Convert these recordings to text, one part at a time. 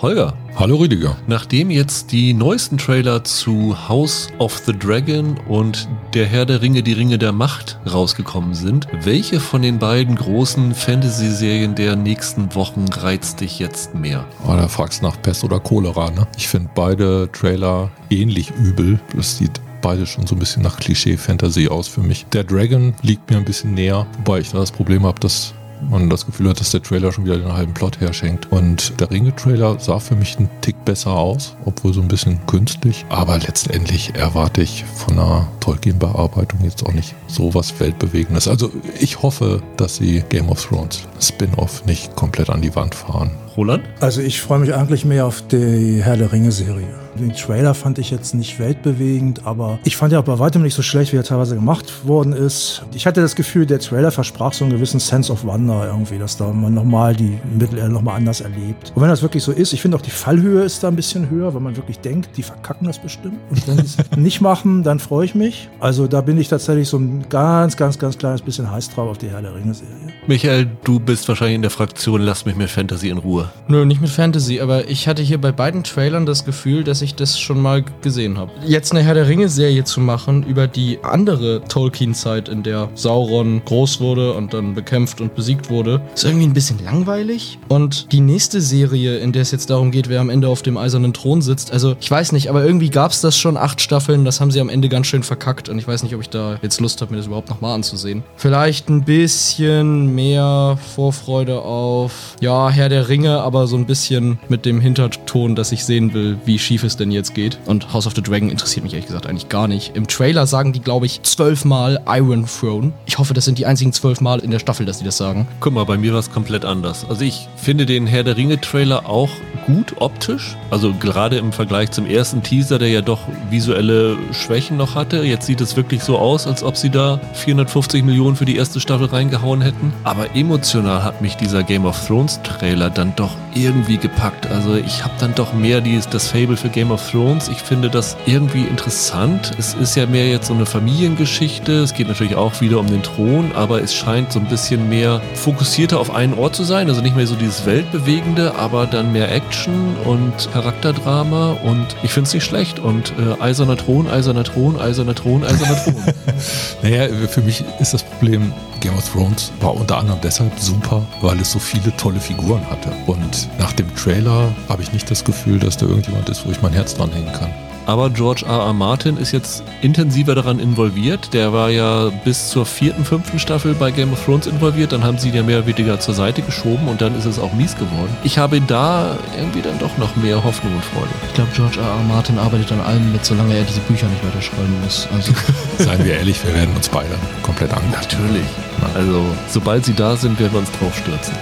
Holger. Hallo Rüdiger. Nachdem jetzt die neuesten Trailer zu House of the Dragon und Der Herr der Ringe, die Ringe der Macht rausgekommen sind, welche von den beiden großen Fantasy-Serien der nächsten Wochen reizt dich jetzt mehr? Oh, da fragst du nach Pest oder Cholera, ne? Ich finde beide Trailer ähnlich übel. Das sieht beide schon so ein bisschen nach Klischee-Fantasy aus für mich. Der Dragon liegt mir ein bisschen näher, wobei ich da das Problem habe, dass man das Gefühl hat, dass der Trailer schon wieder den halben Plot herschenkt. Und der Ringe-Trailer sah für mich einen Tick besser aus, obwohl so ein bisschen künstlich. Aber letztendlich erwarte ich von einer Tolkien-Bearbeitung jetzt auch nicht so was Weltbewegendes. Also ich hoffe, dass sie Game of Thrones Spin-off nicht komplett an die Wand fahren. Roland? Also ich freue mich eigentlich mehr auf die Herr der Ringe-Serie. Den Trailer fand ich jetzt nicht weltbewegend, aber ich fand ja auch bei weitem nicht so schlecht, wie er teilweise gemacht worden ist. Ich hatte das Gefühl, der Trailer versprach so einen gewissen Sense of Wonder irgendwie, dass da man nochmal die Mittelerde nochmal anders erlebt. Und wenn das wirklich so ist, ich finde auch die Fallhöhe ist da ein bisschen höher, weil man wirklich denkt, die verkacken das bestimmt. Und wenn sie es nicht machen, dann freue ich mich. Also da bin ich tatsächlich so ein ganz, ganz, ganz kleines bisschen heiß drauf auf die Herr der Ringe-Serie. Michael, du bist wahrscheinlich in der Fraktion, lass mich mit Fantasy in Ruhe. Nö, nicht mit Fantasy, aber ich hatte hier bei beiden Trailern das Gefühl, dass ich das schon mal gesehen habe. Jetzt eine Herr der Ringe-Serie zu machen über die andere Tolkien-Zeit, in der Sauron groß wurde und dann bekämpft und besiegt wurde, ist irgendwie ein bisschen langweilig. Und die nächste Serie, in der es jetzt darum geht, wer am Ende auf dem eisernen Thron sitzt, also ich weiß nicht, aber irgendwie gab es das schon acht Staffeln, das haben sie am Ende ganz schön verkackt und ich weiß nicht, ob ich da jetzt Lust habe, mir das überhaupt nochmal anzusehen. Vielleicht ein bisschen mehr Vorfreude auf, ja, Herr der Ringe, aber so ein bisschen mit dem Hinterton, dass ich sehen will, wie schief es denn jetzt geht. Und House of the Dragon interessiert mich ehrlich gesagt eigentlich gar nicht. Im Trailer sagen die, glaube ich, zwölfmal Iron Throne. Ich hoffe, das sind die einzigen zwölf Mal in der Staffel, dass die das sagen. Guck mal, bei mir war es komplett anders. Also ich finde den Herr der Ringe-Trailer auch gut optisch. Also gerade im Vergleich zum ersten Teaser, der ja doch visuelle Schwächen noch hatte. Jetzt sieht es wirklich so aus, als ob sie da 450 Millionen für die erste Staffel reingehauen hätten. Aber emotional hat mich dieser Game of Thrones Trailer dann doch irgendwie gepackt. Also ich habe dann doch mehr dieses, das Fable für Game of Thrones. Ich finde das irgendwie interessant. Es ist ja mehr jetzt so eine Familiengeschichte. Es geht natürlich auch wieder um den Thron, aber es scheint so ein bisschen mehr fokussierter auf einen Ort zu sein. Also nicht mehr so dieses Weltbewegende, aber dann mehr Action und Charakterdrama. Und ich finde es nicht schlecht. Und äh, Eiserner Thron, Eiserner Thron, Eiserner Thron, Eiserner Thron. naja, für mich ist das Problem, Game of Thrones war unter anderem deshalb super, weil es so viele tolle Figuren hatte. Und nach dem Trailer habe ich nicht das Gefühl, dass da irgendjemand ist, wo ich mein Herz dran hängen kann. Aber George R. R. Martin ist jetzt intensiver daran involviert. Der war ja bis zur vierten, fünften Staffel bei Game of Thrones involviert. Dann haben sie ihn ja mehr oder weniger zur Seite geschoben und dann ist es auch mies geworden. Ich habe da irgendwie dann doch noch mehr Hoffnung und Freude. Ich glaube, George R. R. Martin arbeitet an allem mit, solange er diese Bücher nicht weiterschreiben muss. Also Seien wir ehrlich, wir werden uns beide komplett angucken. Natürlich. Also, sobald sie da sind, werden wir uns drauf stürzen.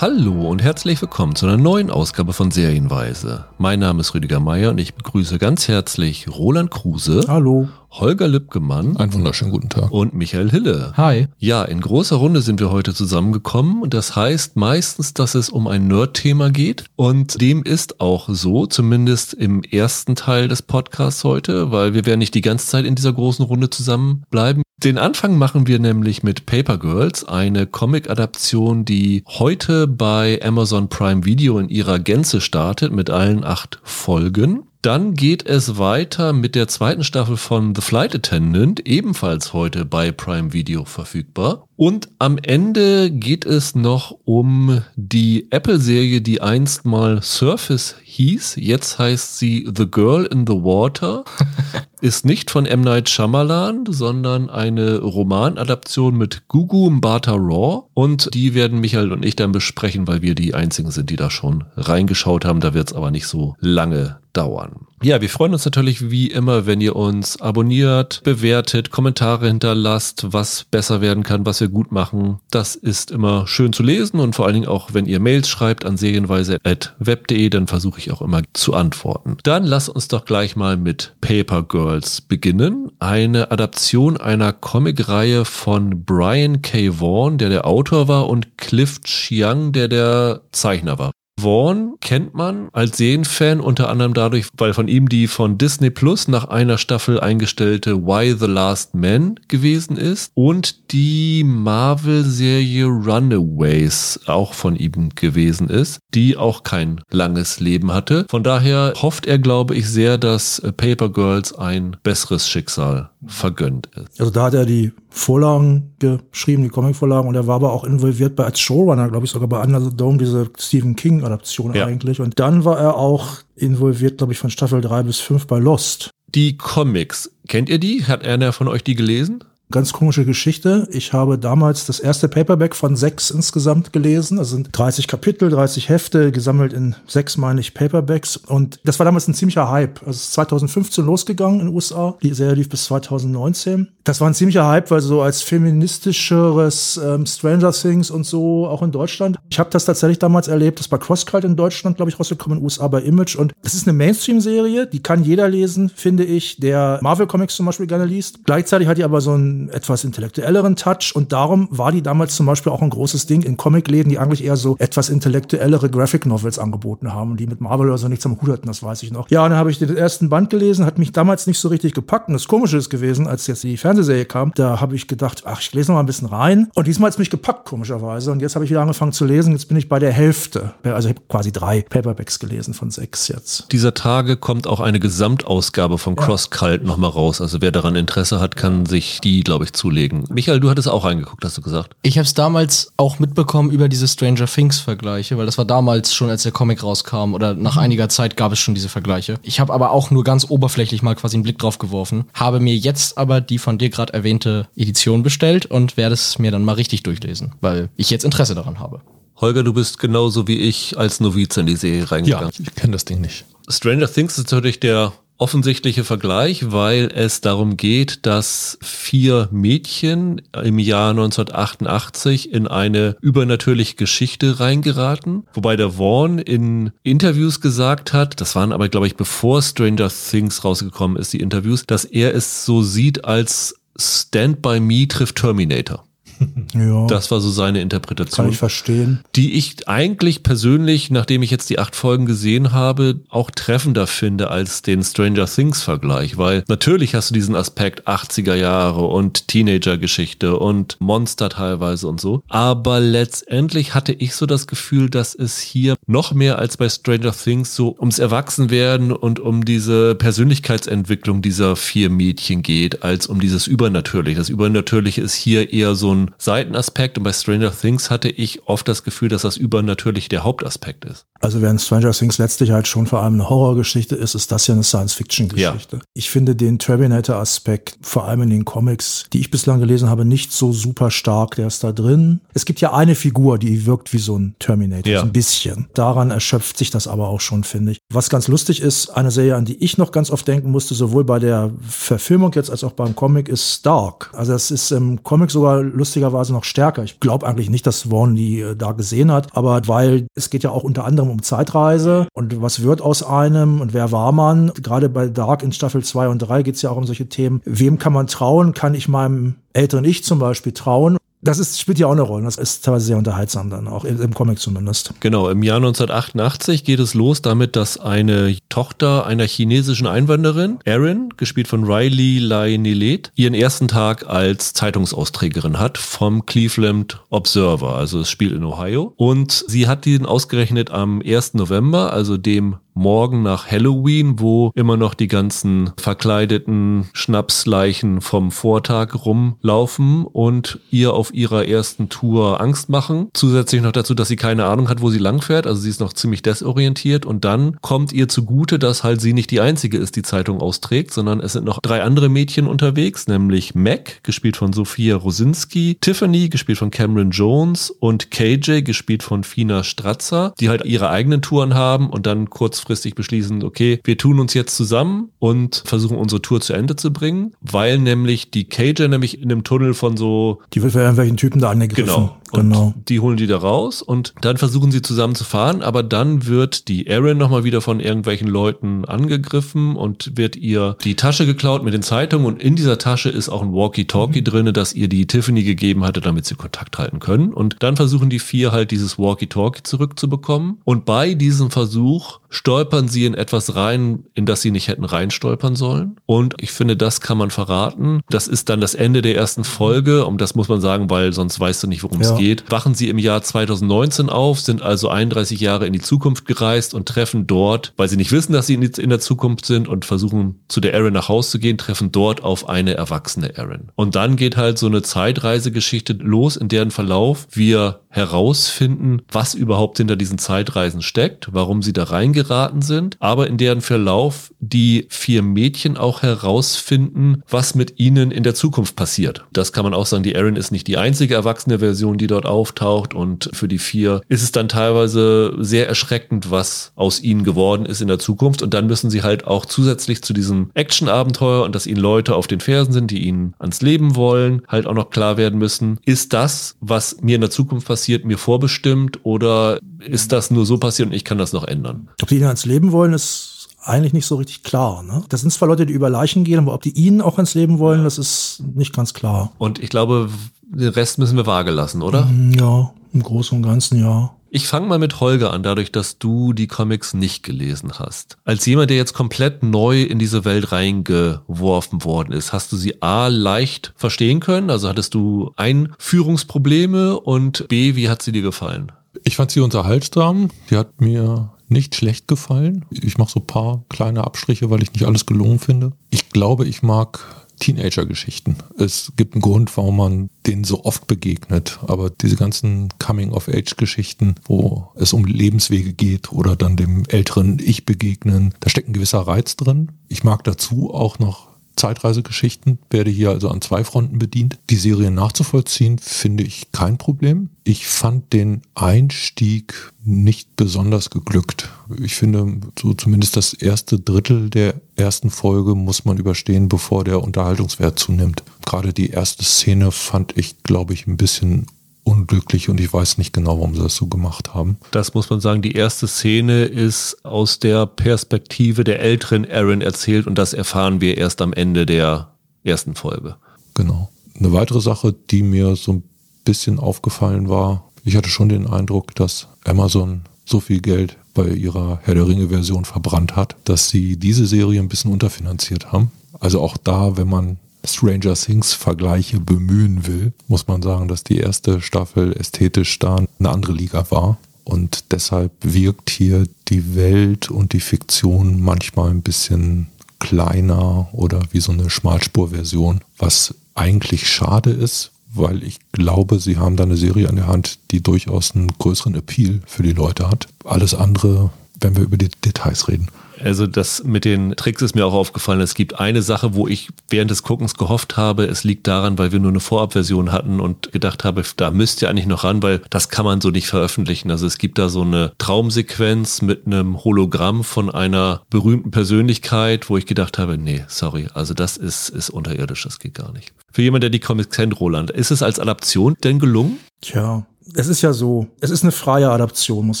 Hallo und herzlich willkommen zu einer neuen Ausgabe von Serienweise. Mein Name ist Rüdiger Meier und ich begrüße ganz herzlich Roland Kruse. Hallo. Holger Lübgemann. Einen wunderschönen guten Tag. Und Michael Hille. Hi. Ja, in großer Runde sind wir heute zusammengekommen und das heißt meistens, dass es um ein Nerd-Thema geht und dem ist auch so, zumindest im ersten Teil des Podcasts heute, weil wir werden nicht die ganze Zeit in dieser großen Runde zusammenbleiben. Den Anfang machen wir nämlich mit Paper Girls, eine Comic-Adaption, die heute bei Amazon Prime Video in ihrer Gänze startet mit allen acht Folgen. Dann geht es weiter mit der zweiten Staffel von The Flight Attendant, ebenfalls heute bei Prime Video verfügbar. Und am Ende geht es noch um die Apple-Serie, die einst mal Surface hieß. Jetzt heißt sie The Girl in the Water. Ist nicht von M. Night Shyamalan, sondern eine Romanadaption mit Gugu Mbata Raw. Und die werden Michael und ich dann besprechen, weil wir die einzigen sind, die da schon reingeschaut haben. Da wird es aber nicht so lange dauern. Ja, wir freuen uns natürlich wie immer, wenn ihr uns abonniert, bewertet, Kommentare hinterlasst, was besser werden kann, was wir gut machen. Das ist immer schön zu lesen und vor allen Dingen auch, wenn ihr Mails schreibt an serienweise.web.de, dann versuche ich auch immer zu antworten. Dann lasst uns doch gleich mal mit Paper Girls beginnen. Eine Adaption einer Comicreihe von Brian K. Vaughan, der der Autor war, und Cliff Chiang, der der Zeichner war. Vaughn kennt man als Serienfan unter anderem dadurch, weil von ihm die von Disney Plus nach einer Staffel eingestellte Why the Last Man gewesen ist und die Marvel-Serie Runaways auch von ihm gewesen ist, die auch kein langes Leben hatte. Von daher hofft er, glaube ich, sehr, dass Paper Girls ein besseres Schicksal vergönnt ist. Also da hat er die Vorlagen geschrieben, die Comic-Vorlagen, und er war aber auch involviert bei als Showrunner, glaube ich, sogar bei Under the Dome, diese Stephen King-Adaption ja. eigentlich. Und dann war er auch involviert, glaube ich, von Staffel 3 bis 5 bei Lost. Die Comics, kennt ihr die? Hat einer von euch die gelesen? Ganz komische Geschichte. Ich habe damals das erste Paperback von sechs insgesamt gelesen. Das sind 30 Kapitel, 30 Hefte, gesammelt in sechs, meine ich, Paperbacks. Und das war damals ein ziemlicher Hype. Also es ist 2015 losgegangen in den USA. Die Serie lief bis 2019. Das war ein ziemlicher Hype, weil so als feministischeres ähm, Stranger Things und so auch in Deutschland. Ich habe das tatsächlich damals erlebt. Das war Crosscult in Deutschland, glaube ich, rausgekommen, in den USA bei Image. Und das ist eine Mainstream-Serie, die kann jeder lesen, finde ich, der Marvel-Comics zum Beispiel gerne liest. Gleichzeitig hat die aber so ein etwas intellektuelleren Touch und darum war die damals zum Beispiel auch ein großes Ding in Comicläden, die eigentlich eher so etwas intellektuellere Graphic Novels angeboten haben die mit Marvel oder so nichts am Hut hatten, das weiß ich noch. Ja, dann habe ich den ersten Band gelesen, hat mich damals nicht so richtig gepackt und das Komische ist gewesen, als jetzt die Fernsehserie kam, da habe ich gedacht, ach, ich lese noch mal ein bisschen rein und diesmal hat es mich gepackt, komischerweise und jetzt habe ich wieder angefangen zu lesen, jetzt bin ich bei der Hälfte, also ich habe quasi drei Paperbacks gelesen von sechs jetzt. Dieser Tage kommt auch eine Gesamtausgabe von Cross Cult ja. nochmal raus, also wer daran Interesse hat, kann sich die, glaube ich, zulegen. Michael, du hattest auch reingeguckt, hast du gesagt. Ich habe es damals auch mitbekommen über diese Stranger Things Vergleiche, weil das war damals schon, als der Comic rauskam oder nach mhm. einiger Zeit gab es schon diese Vergleiche. Ich habe aber auch nur ganz oberflächlich mal quasi einen Blick drauf geworfen, habe mir jetzt aber die von dir gerade erwähnte Edition bestellt und werde es mir dann mal richtig durchlesen, weil ich jetzt Interesse daran habe. Holger, du bist genauso wie ich als Novize in die Serie reingegangen. Ja, ich kenne das Ding nicht. Stranger Things ist natürlich der offensichtliche Vergleich, weil es darum geht, dass vier Mädchen im Jahr 1988 in eine übernatürliche Geschichte reingeraten, wobei der Vaughn in Interviews gesagt hat, das waren aber glaube ich bevor Stranger Things rausgekommen ist, die Interviews, dass er es so sieht als Stand by Me trifft Terminator. Ja. Das war so seine Interpretation. Kann ich verstehen. Die ich eigentlich persönlich, nachdem ich jetzt die acht Folgen gesehen habe, auch treffender finde als den Stranger Things Vergleich, weil natürlich hast du diesen Aspekt 80er Jahre und Teenager-Geschichte und Monster teilweise und so. Aber letztendlich hatte ich so das Gefühl, dass es hier noch mehr als bei Stranger Things so ums Erwachsenwerden und um diese Persönlichkeitsentwicklung dieser vier Mädchen geht, als um dieses Übernatürliche. Das Übernatürliche ist hier eher so ein Seitenaspekt und bei Stranger Things hatte ich oft das Gefühl, dass das übernatürlich der Hauptaspekt ist. Also während Stranger Things letztlich halt schon vor allem eine Horrorgeschichte ist, ist das ja eine Science-Fiction-Geschichte. Ja. Ich finde den Terminator-Aspekt, vor allem in den Comics, die ich bislang gelesen habe, nicht so super stark. Der ist da drin. Es gibt ja eine Figur, die wirkt wie so ein Terminator, ja. so ein bisschen. Daran erschöpft sich das aber auch schon, finde ich. Was ganz lustig ist, eine Serie, an die ich noch ganz oft denken musste, sowohl bei der Verfilmung jetzt als auch beim Comic, ist Dark. Also das ist im Comic sogar lustig lustigerweise noch stärker. Ich glaube eigentlich nicht, dass Vaughn die äh, da gesehen hat, aber weil es geht ja auch unter anderem um Zeitreise und was wird aus einem und wer war man. Gerade bei Dark in Staffel 2 und 3 geht es ja auch um solche Themen. Wem kann man trauen? Kann ich meinem älteren Ich zum Beispiel trauen? Das ist, spielt ja auch eine Rolle. Das ist teilweise sehr unterhaltsam dann, auch im Comic zumindest. Genau, im Jahr 1988 geht es los damit, dass eine Tochter einer chinesischen Einwanderin, Erin, gespielt von Riley Lai Nilet, ihren ersten Tag als Zeitungsausträgerin hat vom Cleveland Observer. Also es spielt in Ohio. Und sie hat diesen ausgerechnet am 1. November, also dem morgen nach Halloween, wo immer noch die ganzen verkleideten Schnapsleichen vom Vortag rumlaufen und ihr auf ihrer ersten Tour Angst machen. Zusätzlich noch dazu, dass sie keine Ahnung hat, wo sie langfährt. Also sie ist noch ziemlich desorientiert und dann kommt ihr zugute, dass halt sie nicht die einzige ist, die Zeitung austrägt, sondern es sind noch drei andere Mädchen unterwegs, nämlich Mac, gespielt von Sophia Rosinski, Tiffany, gespielt von Cameron Jones und KJ, gespielt von Fina Stratzer, die halt ihre eigenen Touren haben und dann kurz kurzfristig beschließen, okay, wir tun uns jetzt zusammen und versuchen unsere Tour zu Ende zu bringen, weil nämlich die Cager nämlich in einem Tunnel von so... Die wird von irgendwelchen Typen da angegriffen. Genau. Und Genau. die holen die da raus und dann versuchen sie zusammen zu fahren, aber dann wird die Erin nochmal wieder von irgendwelchen Leuten angegriffen und wird ihr die Tasche geklaut mit den Zeitungen und in dieser Tasche ist auch ein Walkie-Talkie Mhm. drinne, das ihr die Tiffany gegeben hatte, damit sie Kontakt halten können. Und dann versuchen die vier halt dieses Walkie-Talkie zurückzubekommen. Und bei diesem Versuch stolpern sie in etwas rein, in das sie nicht hätten reinstolpern sollen. Und ich finde, das kann man verraten. Das ist dann das Ende der ersten Folge. Und das muss man sagen, weil sonst weißt du nicht, worum es Ja. Geht. Wachen sie im Jahr 2019 auf, sind also 31 Jahre in die Zukunft gereist und treffen dort, weil sie nicht wissen, dass sie in, der Zukunft sind und versuchen zu der Erin nach Hause zu gehen, treffen dort auf eine erwachsene Erin. Und dann geht halt so eine Zeitreisegeschichte los, in deren Verlauf wir herausfinden, was überhaupt hinter diesen Zeitreisen steckt, warum sie da reingeraten sind, aber in deren Verlauf die vier Mädchen auch herausfinden, was mit ihnen in der Zukunft passiert. Das kann man auch sagen, die Erin ist nicht die einzige erwachsene Version, die dort auftaucht und für die vier ist es dann teilweise sehr erschreckend, was aus ihnen geworden ist in der Zukunft und dann müssen sie halt auch zusätzlich zu diesem Action-Abenteuer und dass ihnen Leute auf den Fersen sind, die ihnen ans Leben wollen, halt auch noch klar werden müssen, ist das, was mir in der Zukunft passiert, mir vorbestimmt oder ist das nur so passiert und ich kann das noch ändern? Ob die ihnen ans Leben wollen, ist eigentlich nicht so richtig klar. Ne? Das sind zwar Leute, die über Leichen gehen, aber ob die ihnen auch ans Leben wollen, das ist nicht ganz klar. Und ich glaube, den Rest müssen wir vage lassen, oder? Hm, Ja, im Großen und Ganzen ja. Ich fange mal mit Holger an, dadurch, dass du die Comics nicht gelesen hast. Als jemand, der jetzt komplett neu in diese Welt reingeworfen worden ist, hast du sie A leicht verstehen können? Also hattest du Einführungsprobleme und B, wie hat sie dir gefallen? Ich fand sie unterhaltsam. Die hat mir nicht schlecht gefallen. Ich mache so ein paar kleine Abstriche, weil ich nicht alles gelungen finde. Ich glaube, ich mag Teenager-Geschichten. Es gibt einen Grund, warum man denen so oft begegnet. Aber diese ganzen Coming-of-Age-Geschichten, wo es um Lebenswege geht oder dann dem älteren Ich begegnen, da steckt ein gewisser Reiz drin. Ich mag dazu auch noch Zeitreisegeschichten, werde hier also an zwei Fronten bedient. Die Serie nachzuvollziehen, finde ich kein Problem. Ich fand den Einstieg nicht besonders geglückt. Ich finde, so zumindest das erste Drittel der ersten Folge muss man überstehen, bevor der Unterhaltungswert zunimmt. Gerade die erste Szene fand ich, glaube ich, ein bisschen unglücklich und ich weiß nicht genau, warum sie das so gemacht haben. Das muss man sagen, die erste Szene ist aus der Perspektive der älteren Aaron erzählt und das erfahren wir erst am Ende der ersten Folge. Genau. Eine weitere Sache, die mir so ein bisschen aufgefallen war, ich hatte schon den Eindruck, dass Amazon so viel Geld bei ihrer Herr der Ringe Version verbrannt hat, dass sie diese Serie ein bisschen unterfinanziert haben. Also auch da, wenn man Stranger Things Vergleiche bemühen will, muss man sagen, dass die erste Staffel ästhetisch da eine andere Liga war. Und deshalb wirkt hier die Welt und die Fiktion manchmal ein bisschen kleiner oder wie so eine Schmalspurversion, was eigentlich schade ist, weil ich glaube, sie haben da eine Serie an der Hand, die durchaus einen größeren Appeal für die Leute hat. Alles andere, wenn wir über die Details reden. Also das mit den Tricks ist mir auch aufgefallen. Es gibt eine Sache, wo ich während des Guckens gehofft habe, es liegt daran, weil wir nur eine Vorabversion hatten und gedacht habe, da müsst ihr eigentlich noch ran, weil das kann man so nicht veröffentlichen. Also es gibt da so eine Traumsequenz mit einem Hologramm von einer berühmten Persönlichkeit, wo ich gedacht habe, nee, sorry, also das ist, ist unterirdisch, das geht gar nicht. Für jemand, der die Comics kennt, Roland, ist es als Adaption denn gelungen? Tja, es ist ja so, es ist eine freie Adaption, muss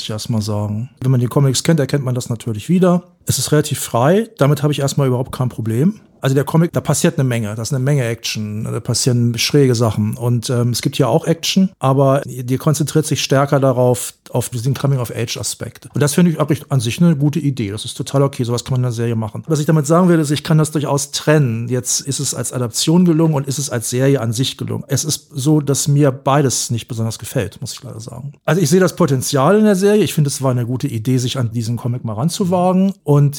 ich erstmal sagen. Wenn man die Comics kennt, erkennt man das natürlich wieder. Es ist relativ frei, damit habe ich erstmal überhaupt kein Problem. Also der Comic, da passiert eine Menge, da ist eine Menge Action, da passieren schräge Sachen. Und ähm, es gibt hier auch Action, aber die konzentriert sich stärker darauf, auf diesen Coming-of-Age-Aspekt. Und das finde ich wirklich an sich eine gute Idee. Das ist total okay, sowas kann man in der Serie machen. Was ich damit sagen will, ist, ich kann das durchaus trennen. Jetzt ist es als Adaption gelungen und ist es als Serie an sich gelungen. Es ist so, dass mir beides nicht besonders gefällt, muss ich leider sagen. Also ich sehe das Potenzial in der Serie. Ich finde, es war eine gute Idee, sich an diesen Comic mal ranzuwagen.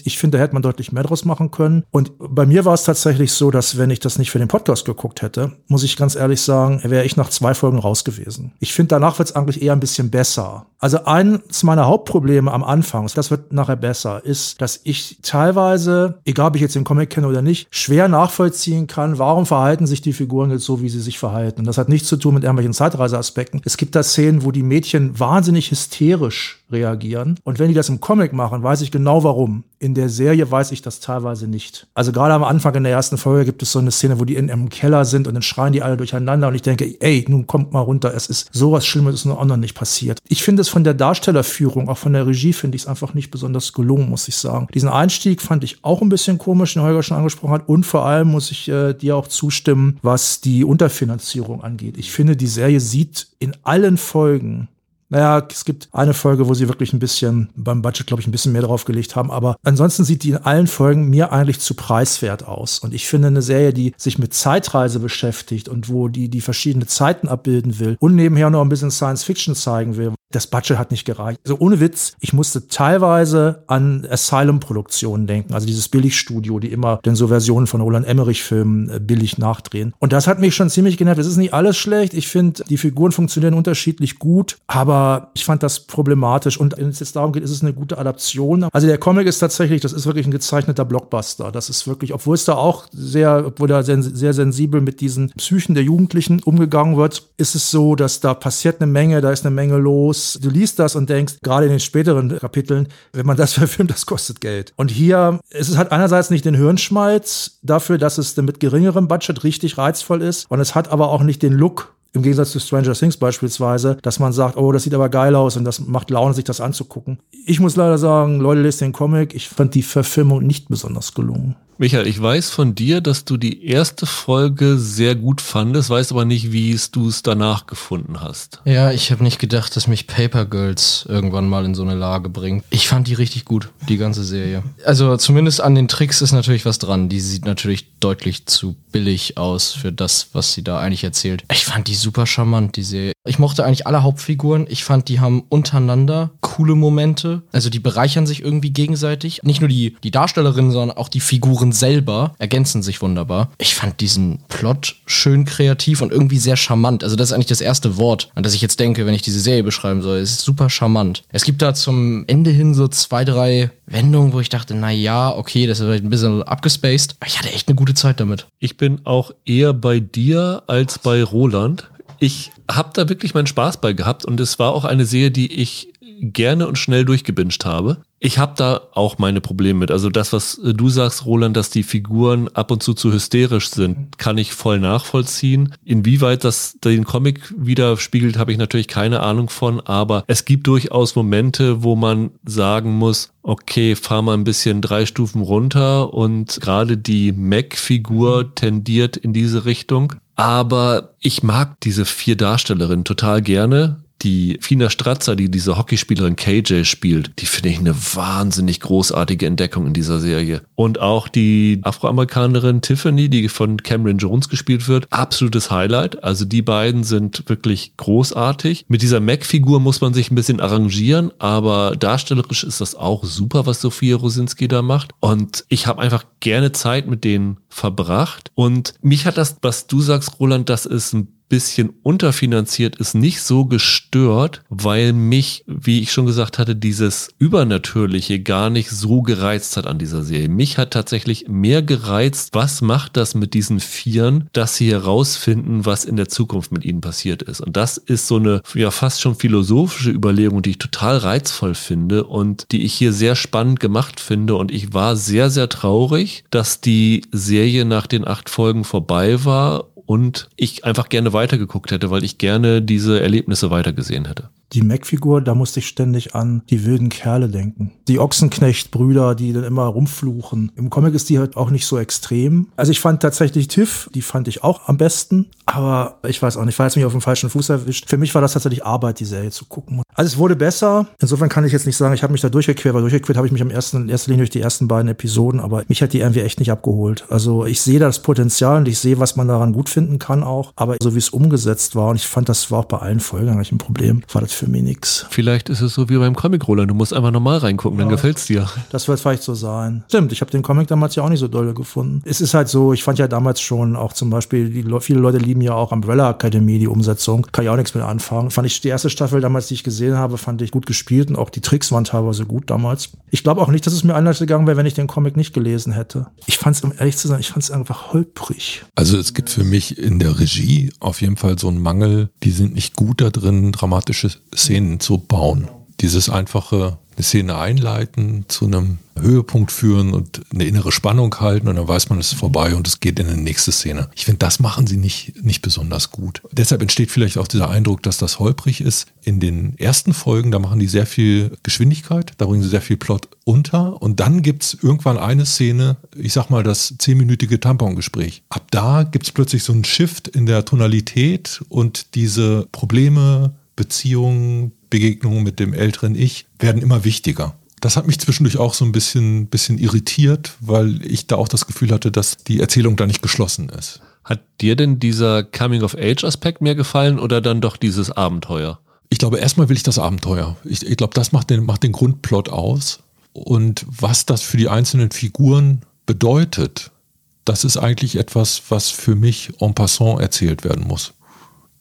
Ich finde, da hätte man deutlich mehr draus machen können. Und bei mir war es tatsächlich so, dass wenn ich das nicht für den Podcast geguckt hätte, muss ich ganz ehrlich sagen, wäre ich nach zwei Folgen raus gewesen. Ich finde, danach wird es eigentlich eher ein bisschen besser. Also eins meiner Hauptprobleme am Anfang, das wird nachher besser, ist, dass ich teilweise, egal ob ich jetzt den Comic kenne oder nicht, schwer nachvollziehen kann, warum verhalten sich die Figuren jetzt so, wie sie sich verhalten. Und das hat nichts zu tun mit irgendwelchen Zeitreiseaspekten. Es gibt da Szenen, wo die Mädchen wahnsinnig hysterisch reagieren. Und wenn die das im Comic machen, weiß ich genau warum. In der Serie weiß ich das teilweise nicht. Also gerade am Anfang in der ersten Folge gibt es so eine Szene, wo die in einem Keller sind und dann schreien die alle durcheinander und ich denke, ey, nun kommt mal runter, es ist sowas Schlimmes ist noch nicht passiert. Ich finde es von der Darstellerführung, auch von der Regie, finde ich es einfach nicht besonders gelungen, muss ich sagen. Diesen Einstieg fand ich auch ein bisschen komisch, den Holger schon angesprochen hat und vor allem muss ich äh, dir auch zustimmen, was die Unterfinanzierung angeht. Ich finde, die Serie sieht in allen Folgen naja, es gibt eine Folge, wo sie wirklich ein bisschen beim Budget, glaube ich, ein bisschen mehr drauf gelegt haben. Aber ansonsten sieht die in allen Folgen mir eigentlich zu preiswert aus. Und ich finde eine Serie, die sich mit Zeitreise beschäftigt und wo die die verschiedene Zeiten abbilden will und nebenher noch ein bisschen Science Fiction zeigen will, das Budget hat nicht gereicht. Also ohne Witz, ich musste teilweise an Asylum-Produktionen denken, also dieses Billigstudio, die immer denn so Versionen von Roland Emmerich-Filmen äh, billig nachdrehen. Und das hat mich schon ziemlich genervt. Es ist nicht alles schlecht. Ich finde, die Figuren funktionieren unterschiedlich gut, aber ich fand das problematisch. Und wenn es jetzt darum geht, ist es eine gute Adaption. Also der Comic ist tatsächlich, das ist wirklich ein gezeichneter Blockbuster. Das ist wirklich, obwohl es da auch sehr, obwohl da sehr, sehr sensibel mit diesen Psychen der Jugendlichen umgegangen wird, ist es so, dass da passiert eine Menge, da ist eine Menge los du liest das und denkst, gerade in den späteren Kapiteln, wenn man das verfilmt, das kostet Geld. Und hier es hat einerseits nicht den Hirnschmalz dafür, dass es mit geringerem Budget richtig reizvoll ist. Und es hat aber auch nicht den Look im Gegensatz zu Stranger Things beispielsweise, dass man sagt, oh, das sieht aber geil aus und das macht Laune, sich das anzugucken. Ich muss leider sagen, Leute, lest den Comic. Ich fand die Verfilmung nicht besonders gelungen. Michael, ich weiß von dir, dass du die erste Folge sehr gut fandest, weiß aber nicht, wie du es danach gefunden hast. Ja, ich habe nicht gedacht, dass mich Paper Girls irgendwann mal in so eine Lage bringt. Ich fand die richtig gut, die ganze Serie. Also zumindest an den Tricks ist natürlich was dran. Die sieht natürlich deutlich zu billig aus für das, was sie da eigentlich erzählt. Ich fand die super charmant, die Serie. Ich mochte eigentlich alle Hauptfiguren. Ich fand, die haben untereinander coole Momente. Also die bereichern sich irgendwie gegenseitig. Nicht nur die, die Darstellerinnen, sondern auch die Figuren Figuren selber ergänzen sich wunderbar. Ich fand diesen Plot schön kreativ und irgendwie sehr charmant. Also das ist eigentlich das erste Wort, an das ich jetzt denke, wenn ich diese Serie beschreiben soll. Es ist super charmant. Es gibt da zum Ende hin so zwei, drei Wendungen, wo ich dachte, na ja, okay, das ist vielleicht ein bisschen abgespaced. Aber ich hatte echt eine gute Zeit damit. Ich bin auch eher bei dir als bei Roland. Ich habe da wirklich meinen Spaß bei gehabt und es war auch eine Serie, die ich gerne und schnell durchgebinscht habe. Ich habe da auch meine Probleme mit. Also das, was äh, du sagst, Roland, dass die Figuren ab und zu zu hysterisch sind, kann ich voll nachvollziehen. Inwieweit das den Comic widerspiegelt, habe ich natürlich keine Ahnung von. Aber es gibt durchaus Momente, wo man sagen muss, okay, fahr mal ein bisschen drei Stufen runter. Und gerade die Mac-Figur tendiert in diese Richtung. Aber ich mag diese vier Darstellerinnen total gerne die Fina Stratzer, die diese Hockeyspielerin KJ spielt, die finde ich eine wahnsinnig großartige Entdeckung in dieser Serie. Und auch die Afroamerikanerin Tiffany, die von Cameron Jones gespielt wird, absolutes Highlight. Also die beiden sind wirklich großartig. Mit dieser Mac-Figur muss man sich ein bisschen arrangieren, aber darstellerisch ist das auch super, was Sophia Rosinski da macht. Und ich habe einfach gerne Zeit mit denen verbracht. Und mich hat das, was du sagst, Roland, das ist ein bisschen unterfinanziert ist, nicht so gestört, weil mich, wie ich schon gesagt hatte, dieses Übernatürliche gar nicht so gereizt hat an dieser Serie. Mich hat tatsächlich mehr gereizt, was macht das mit diesen Vieren, dass sie herausfinden, was in der Zukunft mit ihnen passiert ist. Und das ist so eine ja fast schon philosophische Überlegung, die ich total reizvoll finde und die ich hier sehr spannend gemacht finde. Und ich war sehr, sehr traurig, dass die Serie nach den acht Folgen vorbei war und ich einfach gerne weitergeguckt hätte, weil ich gerne diese Erlebnisse weitergesehen hätte die Mac-Figur, da musste ich ständig an die wilden Kerle denken. Die Ochsenknecht-Brüder, die dann immer rumfluchen. Im Comic ist die halt auch nicht so extrem. Also ich fand tatsächlich Tiff, die fand ich auch am besten. Aber ich weiß auch nicht, jetzt mich auf dem falschen Fuß erwischt. Für mich war das tatsächlich Arbeit, die Serie zu gucken. Also es wurde besser. Insofern kann ich jetzt nicht sagen, ich habe mich da durchgequert, weil durchgequert habe ich mich am ersten, in erster Linie durch die ersten beiden Episoden, aber mich hat die irgendwie echt nicht abgeholt. Also ich sehe das Potenzial und ich sehe, was man daran gut finden kann auch. Aber so wie es umgesetzt war, und ich fand, das war auch bei allen Folgen eigentlich ein Problem, war das für für mich nichts. Vielleicht ist es so wie beim Comic-Roller. Du musst einfach nochmal reingucken, ja, dann gefällt's dir. Das wird vielleicht so sein. Stimmt, ich habe den Comic damals ja auch nicht so dolle gefunden. Es ist halt so, ich fand ja damals schon auch zum Beispiel, die, viele Leute lieben ja auch Umbrella Academy, die Umsetzung. Kann ich auch nichts mit anfangen. Fand ich die erste Staffel damals, die ich gesehen habe, fand ich gut gespielt und auch die Tricks waren teilweise gut damals. Ich glaube auch nicht, dass es mir anders gegangen wäre, wenn ich den Comic nicht gelesen hätte. Ich fand es, um ehrlich zu sein, ich fand es einfach holprig. Also es gibt für mich in der Regie auf jeden Fall so einen Mangel. Die sind nicht gut da drin, dramatische Szenen zu bauen. Dieses einfache eine Szene einleiten, zu einem Höhepunkt führen und eine innere Spannung halten und dann weiß man, es ist vorbei und es geht in die nächste Szene. Ich finde, das machen sie nicht, nicht besonders gut. Deshalb entsteht vielleicht auch dieser Eindruck, dass das holprig ist. In den ersten Folgen, da machen die sehr viel Geschwindigkeit, da bringen sie sehr viel Plot unter und dann gibt es irgendwann eine Szene, ich sag mal das zehnminütige Tampongespräch. Ab da gibt es plötzlich so einen Shift in der Tonalität und diese Probleme, Beziehungen, Begegnungen mit dem älteren Ich werden immer wichtiger. Das hat mich zwischendurch auch so ein bisschen, bisschen irritiert, weil ich da auch das Gefühl hatte, dass die Erzählung da nicht geschlossen ist. Hat dir denn dieser Coming-of-Age-Aspekt mehr gefallen oder dann doch dieses Abenteuer? Ich glaube, erstmal will ich das Abenteuer. Ich, ich glaube, das macht den, macht den Grundplot aus. Und was das für die einzelnen Figuren bedeutet, das ist eigentlich etwas, was für mich en passant erzählt werden muss.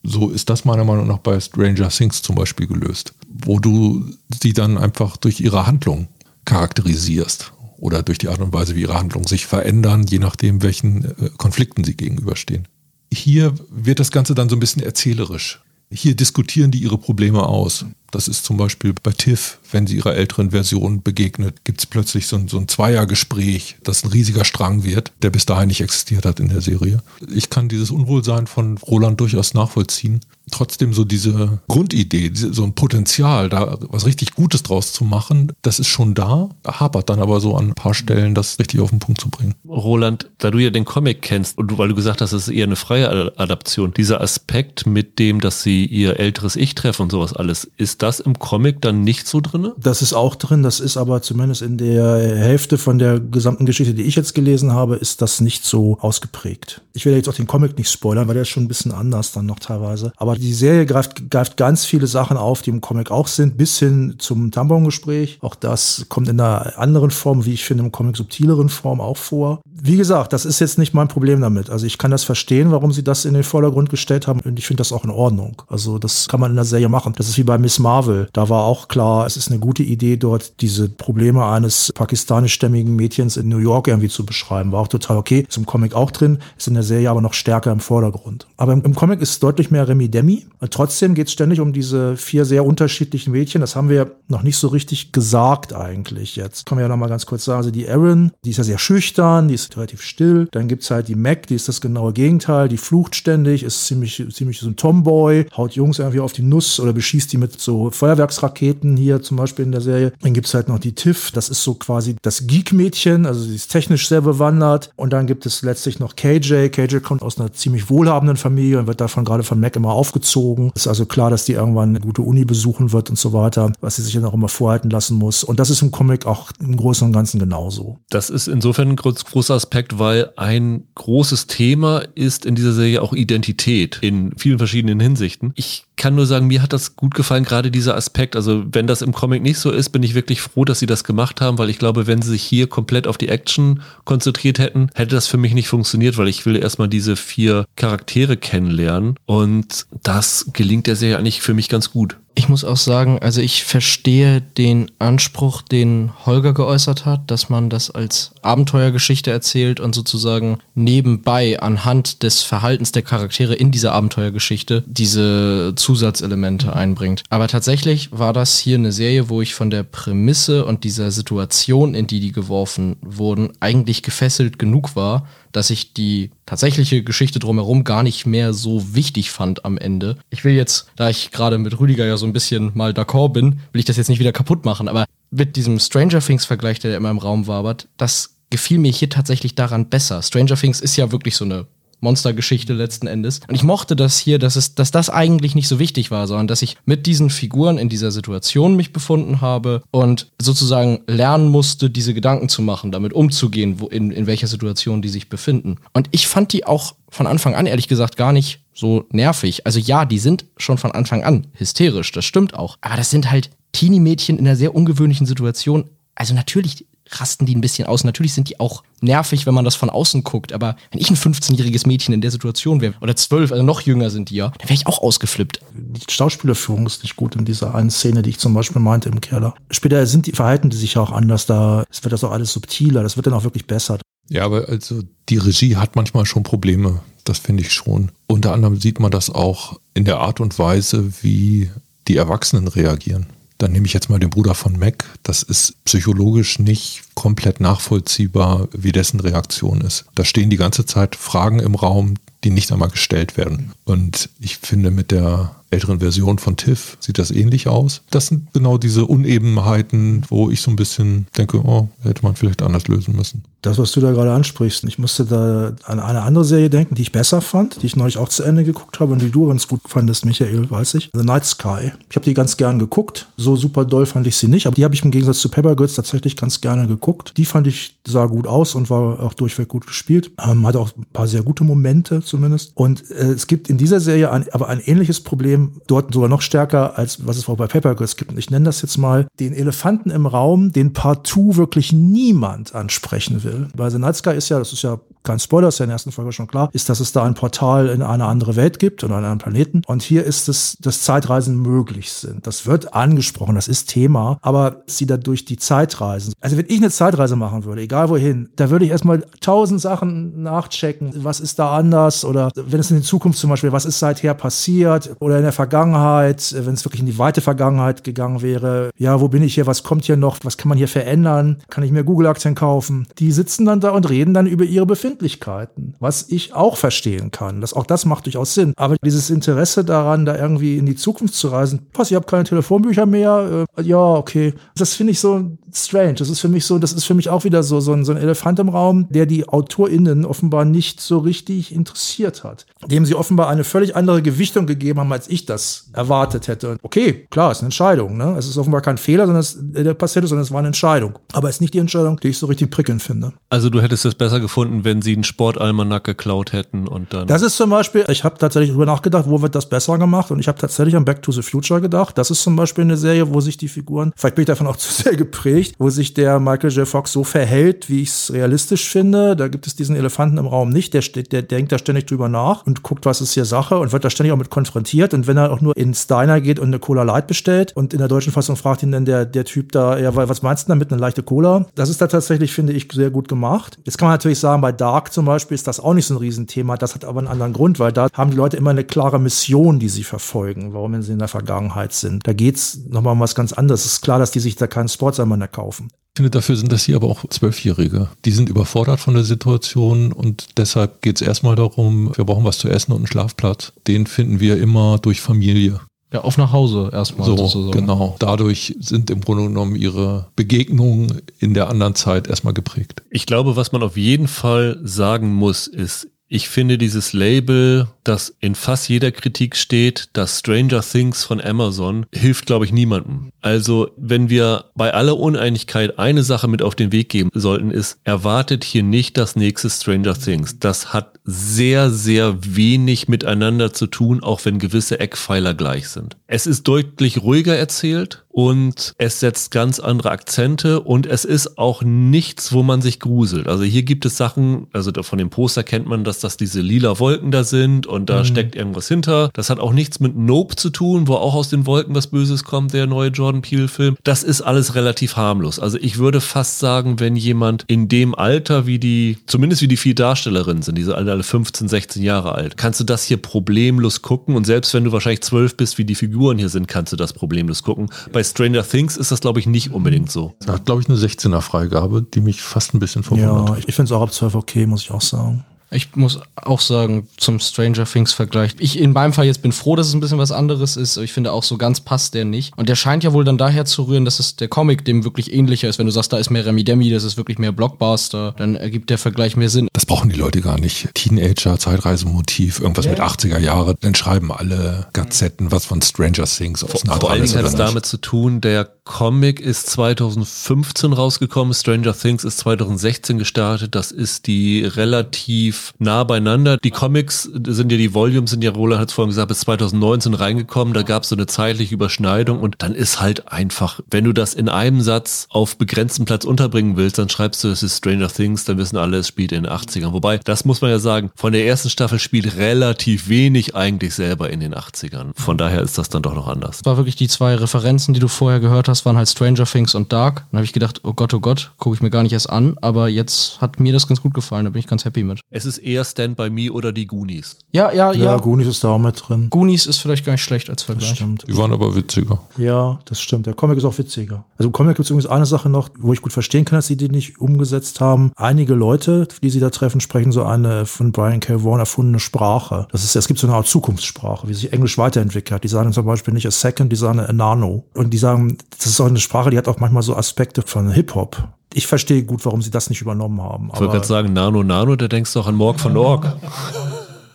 So ist das meiner Meinung nach bei Stranger Things zum Beispiel gelöst, wo du sie dann einfach durch ihre Handlung charakterisierst oder durch die Art und Weise, wie ihre Handlungen sich verändern, je nachdem, welchen äh, Konflikten sie gegenüberstehen. Hier wird das Ganze dann so ein bisschen erzählerisch. Hier diskutieren die ihre Probleme aus. Das ist zum Beispiel bei Tiff, wenn sie ihrer älteren Version begegnet, gibt es plötzlich so ein, so ein Zweiergespräch, das ein riesiger Strang wird, der bis dahin nicht existiert hat in der Serie. Ich kann dieses Unwohlsein von Roland durchaus nachvollziehen. Trotzdem so diese Grundidee, so ein Potenzial, da was richtig Gutes draus zu machen, das ist schon da, hapert dann aber so an ein paar Stellen, das richtig auf den Punkt zu bringen. Roland, da du ja den Comic kennst und weil du gesagt hast, es ist eher eine freie Adaption, dieser Aspekt mit dem, dass sie ihr älteres Ich treffen und sowas alles, ist das im Comic dann nicht so drin? Das ist auch drin, das ist aber zumindest in der Hälfte von der gesamten Geschichte, die ich jetzt gelesen habe, ist das nicht so ausgeprägt. Ich will jetzt auch den Comic nicht spoilern, weil der ist schon ein bisschen anders dann noch teilweise. Aber die Serie greift, greift ganz viele Sachen auf, die im Comic auch sind, bis hin zum Tampon-Gespräch. Auch das kommt in einer anderen Form, wie ich finde, im Comic subtileren Form auch vor. Wie gesagt, das ist jetzt nicht mein Problem damit. Also ich kann das verstehen, warum sie das in den Vordergrund gestellt haben und ich finde das auch in Ordnung. Also das kann man in der Serie machen. Das ist wie bei Miss Marvel Marvel. Da war auch klar, es ist eine gute Idee, dort diese Probleme eines pakistanischstämmigen Mädchens in New York irgendwie zu beschreiben. War auch total okay. Ist im Comic auch drin, ist in der Serie aber noch stärker im Vordergrund. Aber im, im Comic ist deutlich mehr Remi Demi. Trotzdem geht es ständig um diese vier sehr unterschiedlichen Mädchen. Das haben wir noch nicht so richtig gesagt eigentlich jetzt. Können wir ja noch mal ganz kurz sagen. Also die Erin, die ist ja sehr schüchtern, die ist relativ still. Dann gibt es halt die Mac, die ist das genaue Gegenteil. Die flucht ständig, ist ziemlich, ziemlich so ein Tomboy, haut Jungs irgendwie auf die Nuss oder beschießt die mit so Feuerwerksraketen hier zum Beispiel in der Serie. Dann gibt es halt noch die Tiff, das ist so quasi das Geek-Mädchen, also sie ist technisch sehr bewandert. Und dann gibt es letztlich noch KJ. KJ kommt aus einer ziemlich wohlhabenden Familie und wird davon gerade von Mac immer aufgezogen. Ist also klar, dass die irgendwann eine gute Uni besuchen wird und so weiter, was sie sich dann auch immer vorhalten lassen muss. Und das ist im Comic auch im Großen und Ganzen genauso. Das ist insofern ein großer Aspekt, weil ein großes Thema ist in dieser Serie auch Identität in vielen verschiedenen Hinsichten. Ich kann nur sagen, mir hat das gut gefallen, gerade dieser Aspekt. Also wenn das im Comic nicht so ist, bin ich wirklich froh, dass sie das gemacht haben, weil ich glaube, wenn sie sich hier komplett auf die Action konzentriert hätten, hätte das für mich nicht funktioniert, weil ich will erstmal diese vier Charaktere kennenlernen und das gelingt der Serie eigentlich für mich ganz gut. Ich muss auch sagen, also ich verstehe den Anspruch, den Holger geäußert hat, dass man das als Abenteuergeschichte erzählt und sozusagen nebenbei anhand des Verhaltens der Charaktere in dieser Abenteuergeschichte diese Zusatzelemente einbringt. Aber tatsächlich war das hier eine Serie, wo ich von der Prämisse und dieser Situation, in die die geworfen wurden, eigentlich gefesselt genug war, dass ich die tatsächliche Geschichte drumherum gar nicht mehr so wichtig fand am Ende. Ich will jetzt, da ich gerade mit Rüdiger ja so ein bisschen mal d'accord bin, will ich das jetzt nicht wieder kaputt machen, aber mit diesem Stranger Things Vergleich, der immer im Raum wabert, das gefiel mir hier tatsächlich daran besser. Stranger Things ist ja wirklich so eine Monstergeschichte letzten Endes. Und ich mochte das hier, dass es, dass das eigentlich nicht so wichtig war, sondern dass ich mit diesen Figuren in dieser Situation mich befunden habe und sozusagen lernen musste, diese Gedanken zu machen, damit umzugehen, wo, in, in welcher Situation die sich befinden. Und ich fand die auch von Anfang an, ehrlich gesagt, gar nicht so nervig. Also ja, die sind schon von Anfang an hysterisch, das stimmt auch. Aber das sind halt Teenie-Mädchen in einer sehr ungewöhnlichen Situation. Also natürlich rasten die ein bisschen aus. Natürlich sind die auch nervig, wenn man das von außen guckt. Aber wenn ich ein 15-jähriges Mädchen in der Situation wäre, oder 12, also noch jünger sind die ja, dann wäre ich auch ausgeflippt. Die Schauspielerführung ist nicht gut in dieser einen Szene, die ich zum Beispiel meinte im Keller. Später sind die, verhalten die sich auch anders da. Es wird das auch alles subtiler. Das wird dann auch wirklich besser. Ja, aber also die Regie hat manchmal schon Probleme. Das finde ich schon. Unter anderem sieht man das auch in der Art und Weise, wie die Erwachsenen reagieren Dann nehme ich jetzt mal den Bruder von Mac. Das ist psychologisch nicht komplett nachvollziehbar, wie dessen Reaktion ist. Da stehen die ganze Zeit Fragen im Raum, die nicht einmal gestellt werden. Und ich finde, mit der älteren Version von TIFF sieht das ähnlich aus. Das sind genau diese Unebenheiten, wo ich so ein bisschen denke, oh, hätte man vielleicht anders lösen müssen. Das, was du da gerade ansprichst, ich musste da an eine andere Serie denken, die ich besser fand, die ich neulich auch zu Ende geguckt habe und die du ganz gut fandest, Michael, weiß ich. The Night Sky. Ich habe die ganz gern geguckt. So super doll fand ich sie nicht, aber die habe ich im Gegensatz zu Pepper Girls tatsächlich ganz gerne geguckt. Die fand ich, sah gut aus und war auch durchweg gut gespielt. Ähm, hatte auch ein paar sehr gute Momente zumindest. Und äh, es gibt in dieser Serie ein, aber ein ähnliches Problem, dort sogar noch stärker, als was es auch bei Pepper Girls gibt. Und ich nenne das jetzt mal den Elefanten im Raum, den partout wirklich niemand ansprechen will. Bei The ist ja, das ist ja kein Spoiler, ist ja in der ersten Folge schon klar, ist, dass es da ein Portal in eine andere Welt gibt oder einen anderen Planeten. Und hier ist es, dass Zeitreisen möglich sind. Das wird angesprochen, das ist Thema, aber sie da durch die Zeitreisen. Also wenn ich eine Zeitreise machen würde, egal wohin, da würde ich erstmal tausend Sachen nachchecken. Was ist da anders? Oder wenn es in die Zukunft zum Beispiel, was ist seither passiert? Oder in der Vergangenheit, wenn es wirklich in die weite Vergangenheit gegangen wäre, ja, wo bin ich hier? Was kommt hier noch? Was kann man hier verändern? Kann ich mir Google-Aktien kaufen? Die sitzen dann da und reden dann über ihre Befindlichkeiten. Befindlichkeiten, was ich auch verstehen kann. Das, auch das macht durchaus Sinn. Aber dieses Interesse daran, da irgendwie in die Zukunft zu reisen, pass, ich habe keine Telefonbücher mehr, äh, ja, okay. Das finde ich so strange. Das ist für mich so, das ist für mich auch wieder so, so ein, so ein Elefant im Raum, der die AutorInnen offenbar nicht so richtig interessiert hat. Dem sie offenbar eine völlig andere Gewichtung gegeben haben, als ich das erwartet hätte. Okay, klar, ist eine Entscheidung. Ne? Es ist offenbar kein Fehler, sondern es, der passiert ist, sondern es war eine Entscheidung. Aber es ist nicht die Entscheidung, die ich so richtig prickelnd finde. Also du hättest es besser gefunden, wenn sie einen Sportalmanack geklaut hätten und dann. Das ist zum Beispiel, ich habe tatsächlich darüber nachgedacht, wo wird das besser gemacht und ich habe tatsächlich an Back to the Future gedacht. Das ist zum Beispiel eine Serie, wo sich die Figuren, vielleicht bin ich davon auch zu sehr geprägt, wo sich der Michael J. Fox so verhält, wie ich es realistisch finde. Da gibt es diesen Elefanten im Raum nicht. Der, steht, der, denkt da ständig drüber nach und guckt, was ist hier Sache und wird da ständig auch mit konfrontiert. Und wenn er auch nur ins Diner geht und eine Cola Light bestellt und in der deutschen Fassung fragt ihn dann der, der Typ da, ja, was meinst du damit, eine leichte Cola? Das ist da tatsächlich, finde ich, sehr gut gemacht. Jetzt kann man natürlich sagen, bei Dark zum Beispiel ist das auch nicht so ein Riesenthema. Das hat aber einen anderen Grund, weil da haben die Leute immer eine klare Mission, die sie verfolgen, warum sie in der Vergangenheit sind. Da geht's nochmal um was ganz anderes. Es ist klar, dass die sich da keinen Sportsalmander kaufen. Ich finde, dafür sind das hier aber auch Zwölfjährige. Die sind überfordert von der Situation und deshalb geht es erstmal darum, wir brauchen was zu essen und einen Schlafplatz. Den finden wir immer durch Familie. Ja, auf nach Hause erstmal. So, sozusagen. genau. Dadurch sind im Grunde genommen ihre Begegnungen in der anderen Zeit erstmal geprägt. Ich glaube, was man auf jeden Fall sagen muss, ist, ich finde dieses Label, das in fast jeder Kritik steht, das Stranger Things von Amazon, hilft, glaube ich, niemandem. Also, wenn wir bei aller Uneinigkeit eine Sache mit auf den Weg geben sollten, ist, erwartet hier nicht das nächste Stranger Things. Das hat sehr, sehr wenig miteinander zu tun, auch wenn gewisse Eckpfeiler gleich sind. Es ist deutlich ruhiger erzählt und es setzt ganz andere Akzente und es ist auch nichts, wo man sich gruselt. Also hier gibt es Sachen, also von dem Poster kennt man, dass das diese lila Wolken da sind und da mhm. steckt irgendwas hinter. Das hat auch nichts mit Nope zu tun, wo auch aus den Wolken was Böses kommt, der neue Jordan Peele Film. Das ist alles relativ harmlos. Also ich würde fast sagen, wenn jemand in dem Alter wie die, zumindest wie die vier Darstellerinnen sind, diese alle 15, 16 Jahre alt, kannst du das hier problemlos gucken und selbst wenn du wahrscheinlich zwölf bist, wie die Figuren hier sind, kannst du das problemlos gucken. Bei bei Stranger Things ist das, glaube ich, nicht unbedingt so. Er hat, glaube ich, eine 16er Freigabe, die mich fast ein bisschen verwundert. Ja, ich finde es auch ab 12 okay, muss ich auch sagen. Ich muss auch sagen, zum Stranger Things Vergleich. Ich in meinem Fall jetzt bin froh, dass es ein bisschen was anderes ist. Ich finde auch so ganz passt der nicht. Und der scheint ja wohl dann daher zu rühren, dass es der Comic dem wirklich ähnlicher ist. Wenn du sagst, da ist mehr Remi Demi, das ist wirklich mehr Blockbuster, dann ergibt der Vergleich mehr Sinn. Das brauchen die Leute gar nicht. Teenager, Zeitreisemotiv, irgendwas ja. mit 80er Jahre. Dann schreiben alle Gazetten was von Stranger Things. Vor, vor allen Dingen hat es damit zu tun, der Comic ist 2015 rausgekommen, Stranger Things ist 2016 gestartet. Das ist die relativ nah beieinander. Die Comics sind ja, die Volumes sind ja, Roland hat es vorhin gesagt, bis 2019 reingekommen. Da gab es so eine zeitliche Überschneidung und dann ist halt einfach, wenn du das in einem Satz auf begrenzten Platz unterbringen willst, dann schreibst du, es ist Stranger Things, dann wissen alle, es spielt in den 80ern. Wobei, das muss man ja sagen, von der ersten Staffel spielt relativ wenig eigentlich selber in den 80ern. Von daher ist das dann doch noch anders. Das war wirklich die zwei Referenzen, die du vorher gehört hast hast, waren halt Stranger Things und Dark. Dann habe ich gedacht, oh Gott, oh Gott, gucke ich mir gar nicht erst an. Aber jetzt hat mir das ganz gut gefallen, da bin ich ganz happy mit. Es ist eher Stand By Me oder die Goonies. Ja, ja, ja. Ja, Goonies ist da auch mit drin. Goonies ist vielleicht gar nicht schlecht als Das Vergleich. stimmt. Die waren aber witziger. Ja, das stimmt. Der Comic ist auch witziger. Also im Comic gibt es übrigens eine Sache noch, wo ich gut verstehen kann, dass sie die nicht umgesetzt haben. Einige Leute, die sie da treffen, sprechen so eine von Brian K. Vaughan erfundene Sprache. Das ist, es gibt so eine Art Zukunftssprache, wie sich Englisch weiterentwickelt hat. Die sagen zum Beispiel nicht a second, die sagen a nano. Und die sagen, das ist auch eine Sprache, die hat auch manchmal so Aspekte von Hip-Hop. Ich verstehe gut, warum sie das nicht übernommen haben. Ich wollte gerade sagen, Nano, Nano, da denkst du auch an Morg von Org.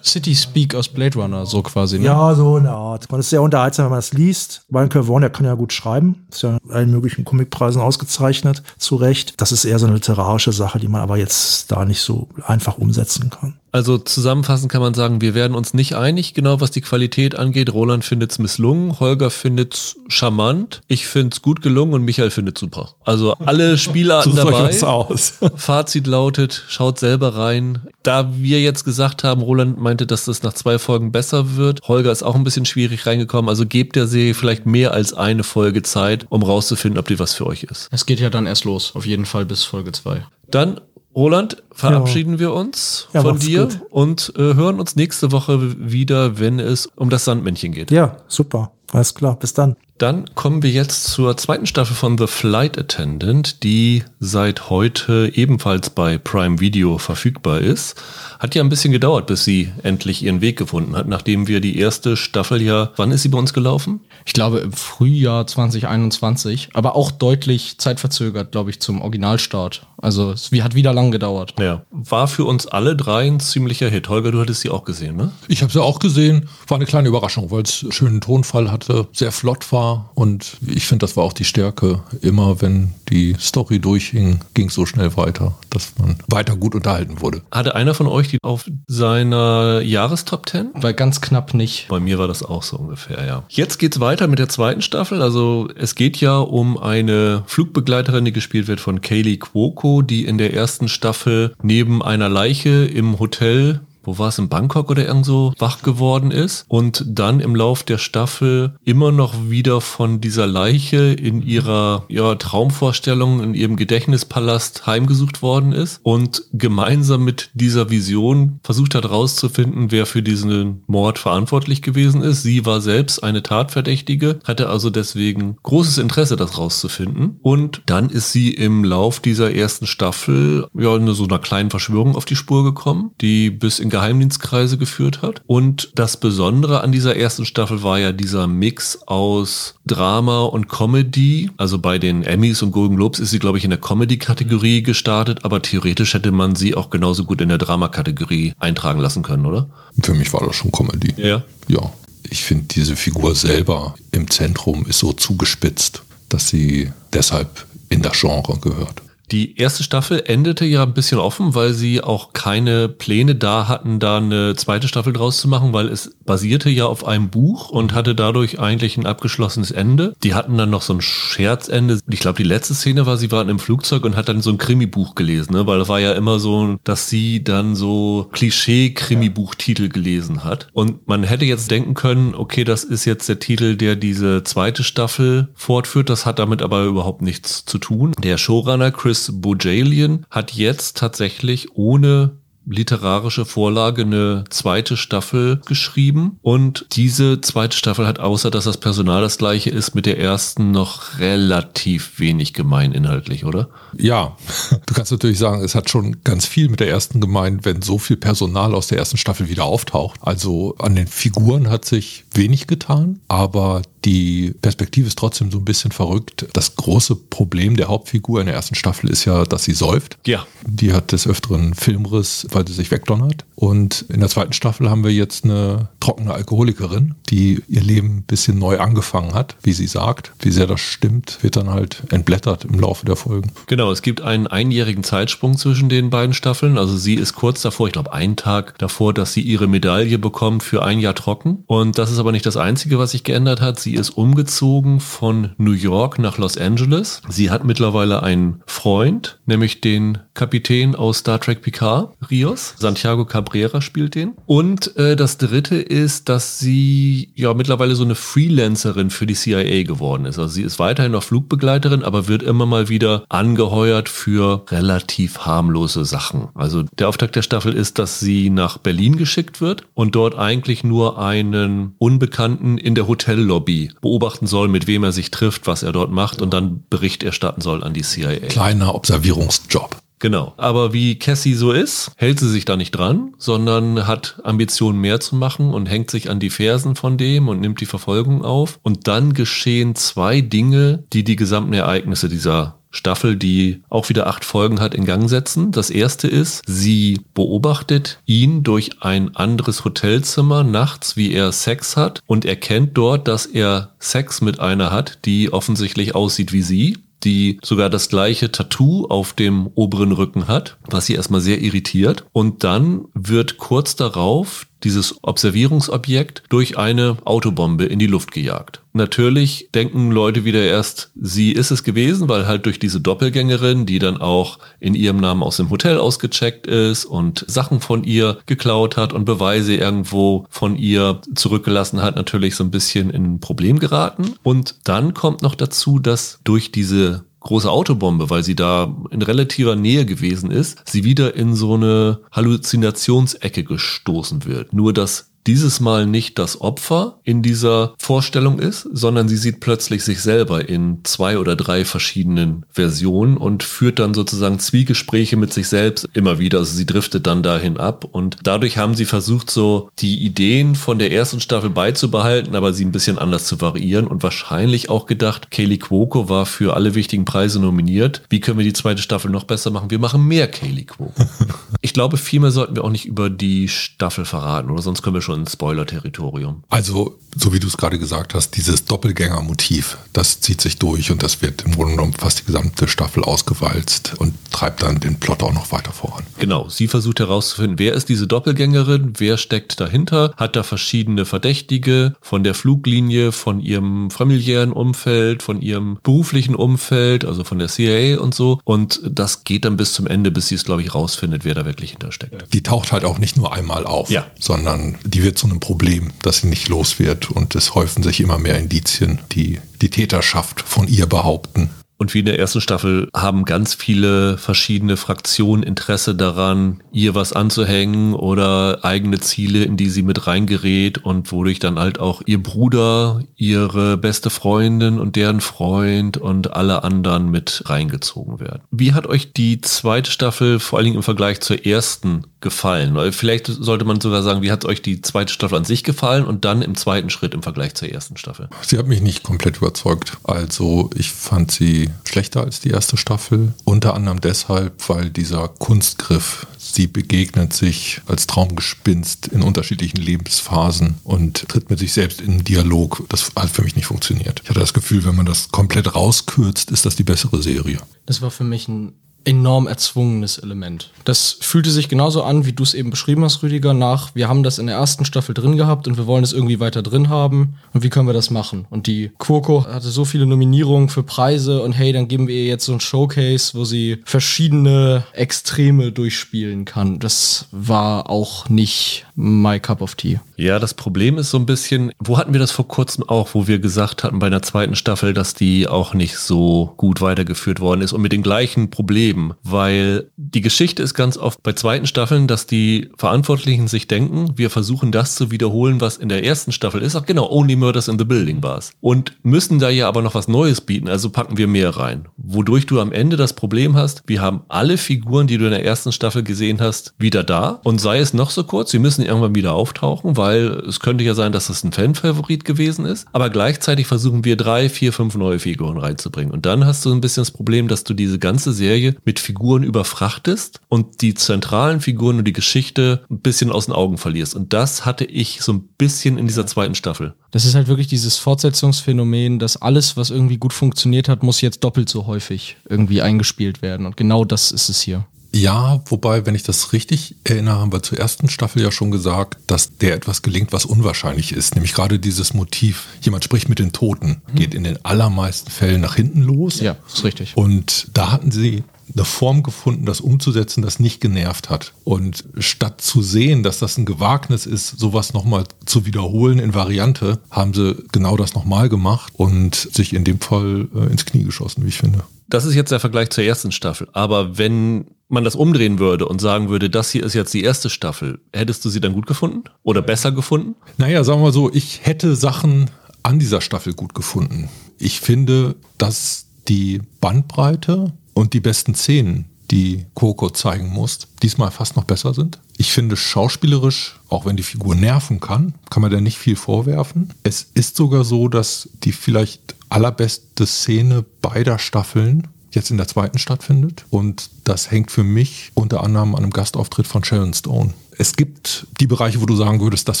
City Speak aus Blade Runner, so quasi. Ne? Ja, so eine Art. Man ist sehr unterhaltsam, wenn man das liest. Brian K. Vaughan, der kann ja gut schreiben. Ist ja in allen möglichen Comicpreisen ausgezeichnet. Zu Recht. Das ist eher so eine literarische Sache, die man aber jetzt da nicht so einfach umsetzen kann. Also zusammenfassend kann man sagen, wir werden uns nicht einig, genau was die Qualität angeht. Roland findet's misslungen, Holger findet's charmant, ich find's gut gelungen und Michael findet's super. Also alle Spielarten euch dabei. aus. Fazit lautet, schaut selber rein. Da wir jetzt gesagt haben, Roland meinte, dass das nach zwei Folgen besser wird. Holger ist auch ein bisschen schwierig reingekommen. Also gebt der Serie vielleicht mehr als eine Folge Zeit, um rauszufinden, ob die was für euch ist. Es geht ja dann erst los, auf jeden Fall bis Folge 2. Dann, Roland, verabschieden wir uns Ja, von dir gut. und äh, hören uns nächste Woche wieder, wenn es um das Sandmännchen geht. Ja, super. Alles klar. Bis dann. Dann kommen wir jetzt zur zweiten Staffel von The Flight Attendant, die seit heute ebenfalls bei Prime Video verfügbar ist. Hat ja ein bisschen gedauert, bis sie endlich ihren Weg gefunden hat, nachdem wir die erste Staffel ja, wann ist sie bei uns gelaufen? Ich glaube im Frühjahr 2021, aber auch deutlich zeitverzögert, glaube ich, zum Originalstart. Also es wie- hat wieder lang gedauert. Ja. War für uns alle drei ein ziemlicher Hit. Holger, du hattest sie auch gesehen, ne? Ich habe sie auch gesehen. War eine kleine Überraschung, weil es einen schönen Tonfall hatte, sehr flott war. Und ich finde, das war auch die Stärke. Immer wenn die Story durchhing, ging es so schnell weiter, dass man weiter gut unterhalten wurde. Hatte einer von euch die auf seiner Jahrestop 10? Weil ganz knapp nicht. Bei mir war das auch so ungefähr, ja. Jetzt geht's weiter mit der zweiten Staffel. Also es geht ja um eine Flugbegleiterin, die gespielt wird von Kaylee Cuoco, die in der ersten Staffel neben einer Leiche im Hotel wo war es, in Bangkok oder irgend so, wach geworden ist und dann im Lauf der Staffel immer noch wieder von dieser Leiche in ihrer ja, Traumvorstellung, in ihrem Gedächtnispalast heimgesucht worden ist und gemeinsam mit dieser Vision versucht hat herauszufinden, wer für diesen Mord verantwortlich gewesen ist. Sie war selbst eine Tatverdächtige, hatte also deswegen großes Interesse, das rauszufinden. Und dann ist sie im Lauf dieser ersten Staffel ja in so einer kleinen Verschwörung auf die Spur gekommen, die bis in Geheimdienstkreise geführt hat. Und das Besondere an dieser ersten Staffel war ja dieser Mix aus Drama und Comedy. Also bei den Emmys und Golden Globes ist sie, glaube ich, in der Comedy-Kategorie gestartet, aber theoretisch hätte man sie auch genauso gut in der Drama-Kategorie eintragen lassen können, oder? Für mich war das schon Comedy. Ja. Ja, ich finde diese Figur selber im Zentrum ist so zugespitzt, dass sie deshalb in das Genre gehört. Die erste Staffel endete ja ein bisschen offen, weil sie auch keine Pläne da hatten, da eine zweite Staffel draus zu machen, weil es basierte ja auf einem Buch und hatte dadurch eigentlich ein abgeschlossenes Ende. Die hatten dann noch so ein Scherzende. Ich glaube, die letzte Szene war, sie waren im Flugzeug und hat dann so ein Krimi-Buch gelesen, ne? weil es war ja immer so, dass sie dann so Klischee-Krimi-Buchtitel gelesen hat. Und man hätte jetzt denken können, okay, das ist jetzt der Titel, der diese zweite Staffel fortführt. Das hat damit aber überhaupt nichts zu tun. Der Showrunner Chris Bojalian hat jetzt tatsächlich ohne literarische Vorlage eine zweite Staffel geschrieben und diese zweite Staffel hat außer dass das Personal das gleiche ist mit der ersten noch relativ wenig gemein inhaltlich, oder? Ja, du kannst natürlich sagen, es hat schon ganz viel mit der ersten gemeint, wenn so viel Personal aus der ersten Staffel wieder auftaucht. Also an den Figuren hat sich wenig getan, aber die Perspektive ist trotzdem so ein bisschen verrückt. Das große Problem der Hauptfigur in der ersten Staffel ist ja, dass sie säuft. Ja. Die hat des Öfteren Filmriss, weil sie sich wegdonnert. Und in der zweiten Staffel haben wir jetzt eine trockene Alkoholikerin, die ihr Leben ein bisschen neu angefangen hat, wie sie sagt. Wie sehr das stimmt, wird dann halt entblättert im Laufe der Folgen. Genau, es gibt einen einjährigen Zeitsprung zwischen den beiden Staffeln. Also sie ist kurz davor, ich glaube einen Tag davor, dass sie ihre Medaille bekommt für ein Jahr trocken. Und das ist aber nicht das Einzige, was sich geändert hat. Sie ist umgezogen von New York nach Los Angeles. Sie hat mittlerweile einen Freund, nämlich den Kapitän aus Star Trek Picard, Rios, Santiago Cabrera. Cabrera spielt den. Und äh, das dritte ist, dass sie ja mittlerweile so eine Freelancerin für die CIA geworden ist. Also sie ist weiterhin noch Flugbegleiterin, aber wird immer mal wieder angeheuert für relativ harmlose Sachen. Also der Auftakt der Staffel ist, dass sie nach Berlin geschickt wird und dort eigentlich nur einen Unbekannten in der Hotellobby beobachten soll, mit wem er sich trifft, was er dort macht und dann Bericht erstatten soll an die CIA. Kleiner Observierungsjob. Genau. Aber wie Cassie so ist, hält sie sich da nicht dran, sondern hat Ambitionen mehr zu machen und hängt sich an die Fersen von dem und nimmt die Verfolgung auf. Und dann geschehen zwei Dinge, die die gesamten Ereignisse dieser Staffel, die auch wieder acht Folgen hat, in Gang setzen. Das erste ist, sie beobachtet ihn durch ein anderes Hotelzimmer nachts, wie er Sex hat und erkennt dort, dass er Sex mit einer hat, die offensichtlich aussieht wie sie die sogar das gleiche Tattoo auf dem oberen Rücken hat, was sie erstmal sehr irritiert. Und dann wird kurz darauf dieses Observierungsobjekt durch eine Autobombe in die Luft gejagt. Natürlich denken Leute wieder erst, sie ist es gewesen, weil halt durch diese Doppelgängerin, die dann auch in ihrem Namen aus dem Hotel ausgecheckt ist und Sachen von ihr geklaut hat und Beweise irgendwo von ihr zurückgelassen hat, natürlich so ein bisschen in ein Problem geraten. Und dann kommt noch dazu, dass durch diese große Autobombe, weil sie da in relativer Nähe gewesen ist, sie wieder in so eine Halluzinationsecke gestoßen wird. Nur dass dieses Mal nicht das Opfer in dieser Vorstellung ist, sondern sie sieht plötzlich sich selber in zwei oder drei verschiedenen Versionen und führt dann sozusagen Zwiegespräche mit sich selbst immer wieder. Also sie driftet dann dahin ab und dadurch haben sie versucht, so die Ideen von der ersten Staffel beizubehalten, aber sie ein bisschen anders zu variieren und wahrscheinlich auch gedacht, Kaylee Cuoco war für alle wichtigen Preise nominiert. Wie können wir die zweite Staffel noch besser machen? Wir machen mehr Kaylee Cuoco. ich glaube, viel mehr sollten wir auch nicht über die Staffel verraten, oder sonst können wir schon schon Spoiler-Territorium. Also, so wie du es gerade gesagt hast, dieses Doppelgänger-Motiv, das zieht sich durch und das wird im Grunde genommen fast die gesamte Staffel ausgewalzt und treibt dann den Plot auch noch weiter voran. Genau, sie versucht herauszufinden, wer ist diese Doppelgängerin, wer steckt dahinter, hat da verschiedene Verdächtige von der Fluglinie, von ihrem familiären Umfeld, von ihrem beruflichen Umfeld, also von der CIA und so. Und das geht dann bis zum Ende, bis sie es, glaube ich, rausfindet, wer da wirklich hintersteckt. Die taucht halt auch nicht nur einmal auf, ja. sondern die wird zu einem Problem, dass sie nicht los wird. Und es häufen sich immer mehr Indizien, die die Täterschaft von ihr behaupten. Und wie in der ersten Staffel haben ganz viele verschiedene Fraktionen Interesse daran, ihr was anzuhängen oder eigene Ziele, in die sie mit reingerät und wodurch dann halt auch ihr Bruder, ihre beste Freundin und deren Freund und alle anderen mit reingezogen werden. Wie hat euch die zweite Staffel vor allen Dingen im Vergleich zur ersten gefallen? Weil vielleicht sollte man sogar sagen, wie hat euch die zweite Staffel an sich gefallen und dann im zweiten Schritt im Vergleich zur ersten Staffel? Sie hat mich nicht komplett überzeugt. Also ich fand sie schlechter als die erste Staffel. Unter anderem deshalb, weil dieser Kunstgriff, sie begegnet sich als Traumgespinst in unterschiedlichen Lebensphasen und tritt mit sich selbst in Dialog. Das hat für mich nicht funktioniert. Ich hatte das Gefühl, wenn man das komplett rauskürzt, ist das die bessere Serie. Das war für mich ein enorm erzwungenes Element. Das fühlte sich genauso an, wie du es eben beschrieben hast, Rüdiger, nach, wir haben das in der ersten Staffel drin gehabt und wir wollen es irgendwie weiter drin haben und wie können wir das machen? Und die Quoko hatte so viele Nominierungen für Preise und hey, dann geben wir ihr jetzt so ein Showcase, wo sie verschiedene Extreme durchspielen kann. Das war auch nicht my cup of tea. Ja, das Problem ist so ein bisschen, wo hatten wir das vor kurzem auch, wo wir gesagt hatten bei einer zweiten Staffel, dass die auch nicht so gut weitergeführt worden ist und mit den gleichen Problemen, weil die Geschichte ist ganz oft bei zweiten Staffeln, dass die Verantwortlichen sich denken, wir versuchen das zu wiederholen, was in der ersten Staffel ist. Ach genau, Only Murders in the Building war es. Und müssen da ja aber noch was Neues bieten, also packen wir mehr rein. Wodurch du am Ende das Problem hast, wir haben alle Figuren, die du in der ersten Staffel gesehen hast, wieder da und sei es noch so kurz, sie müssen irgendwann wieder auftauchen, weil es könnte ja sein, dass das ein Fanfavorit gewesen ist, aber gleichzeitig versuchen wir drei, vier, fünf neue Figuren reinzubringen. Und dann hast du ein bisschen das Problem, dass du diese ganze Serie mit Figuren überfrachtest und die zentralen Figuren und die Geschichte ein bisschen aus den Augen verlierst. Und das hatte ich so ein bisschen in dieser zweiten Staffel. Das ist halt wirklich dieses Fortsetzungsphänomen, dass alles, was irgendwie gut funktioniert hat, muss jetzt doppelt so häufig irgendwie eingespielt werden. Und genau das ist es hier. Ja, wobei, wenn ich das richtig erinnere, haben wir zur ersten Staffel ja schon gesagt, dass der etwas gelingt, was unwahrscheinlich ist. Nämlich gerade dieses Motiv, jemand spricht mit den Toten, mhm. geht in den allermeisten Fällen nach hinten los. Ja, ist richtig. Und da hatten sie eine Form gefunden, das umzusetzen, das nicht genervt hat. Und statt zu sehen, dass das ein Gewagnis ist, sowas nochmal zu wiederholen in Variante, haben sie genau das nochmal gemacht und sich in dem Fall äh, ins Knie geschossen, wie ich finde. Das ist jetzt der Vergleich zur ersten Staffel. Aber wenn man das umdrehen würde und sagen würde, das hier ist jetzt die erste Staffel, hättest du sie dann gut gefunden oder besser gefunden? Naja, sagen wir so, ich hätte Sachen an dieser Staffel gut gefunden. Ich finde, dass die Bandbreite und die besten Szenen, die Coco zeigen muss, diesmal fast noch besser sind. Ich finde schauspielerisch, auch wenn die Figur nerven kann, kann man da nicht viel vorwerfen. Es ist sogar so, dass die vielleicht allerbeste Szene beider Staffeln jetzt in der zweiten stattfindet. Und das hängt für mich unter anderem an einem Gastauftritt von Sharon Stone. Es gibt die Bereiche, wo du sagen würdest, das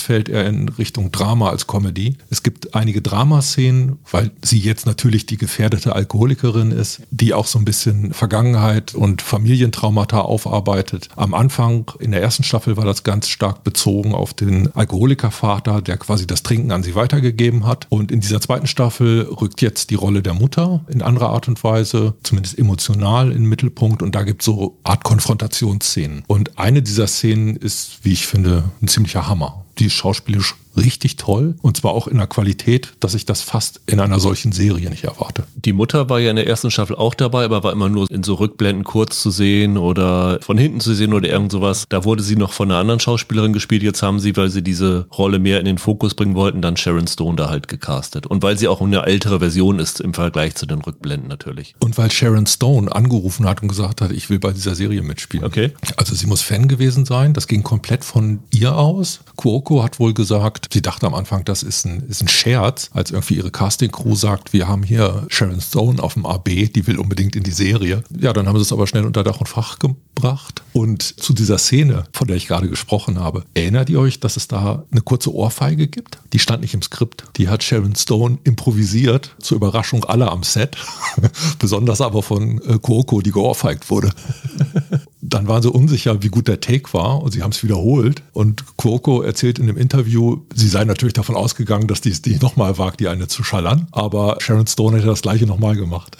fällt eher in Richtung Drama als Comedy. Es gibt einige Dramaszenen, weil sie jetzt natürlich die gefährdete Alkoholikerin ist, die auch so ein bisschen Vergangenheit und Familientraumata aufarbeitet. Am Anfang in der ersten Staffel war das ganz stark bezogen auf den Alkoholikervater, der quasi das Trinken an sie weitergegeben hat. Und in dieser zweiten Staffel rückt jetzt die Rolle der Mutter in anderer Art und Weise, zumindest emotional in den Mittelpunkt. Und da gibt es so Art Konfrontationsszenen. Und eine dieser Szenen ist wie ich finde, ein ziemlicher Hammer. Die ist schauspielisch richtig toll und zwar auch in der Qualität, dass ich das fast in einer solchen Serie nicht erwarte. Die Mutter war ja in der ersten Staffel auch dabei, aber war immer nur in so Rückblenden kurz zu sehen oder von hinten zu sehen oder irgend sowas. Da wurde sie noch von einer anderen Schauspielerin gespielt. Jetzt haben sie, weil sie diese Rolle mehr in den Fokus bringen wollten, dann Sharon Stone da halt gecastet. Und weil sie auch eine ältere Version ist im Vergleich zu den Rückblenden natürlich. Und weil Sharon Stone angerufen hat und gesagt hat, ich will bei dieser Serie mitspielen. Okay. Also sie muss Fan gewesen sein. Das ging komplett von ihr aus. Cuoco hat wohl gesagt, gesagt, sie dachte am Anfang, das ist ein, ist ein Scherz, als irgendwie ihre Casting-Crew sagt, wir haben hier Sharon Stone auf dem AB, die will unbedingt in die Serie. Ja, dann haben sie es aber schnell unter Dach und Fach gebracht. Und zu dieser Szene, von der ich gerade gesprochen habe, erinnert ihr euch, dass es da eine kurze Ohrfeige gibt? Die stand nicht im Skript. Die hat Sharon Stone improvisiert, zur Überraschung aller am Set. Besonders aber von äh, Coco, die geohrfeigt wurde. dann waren sie unsicher, wie gut der Take war und sie haben es wiederholt. Und Cuoco erzählt in dem Interview, sie sei natürlich davon ausgegangen, dass die es nicht nochmal wagt, die eine zu schallern. Aber Sharon Stone hätte das gleiche nochmal gemacht.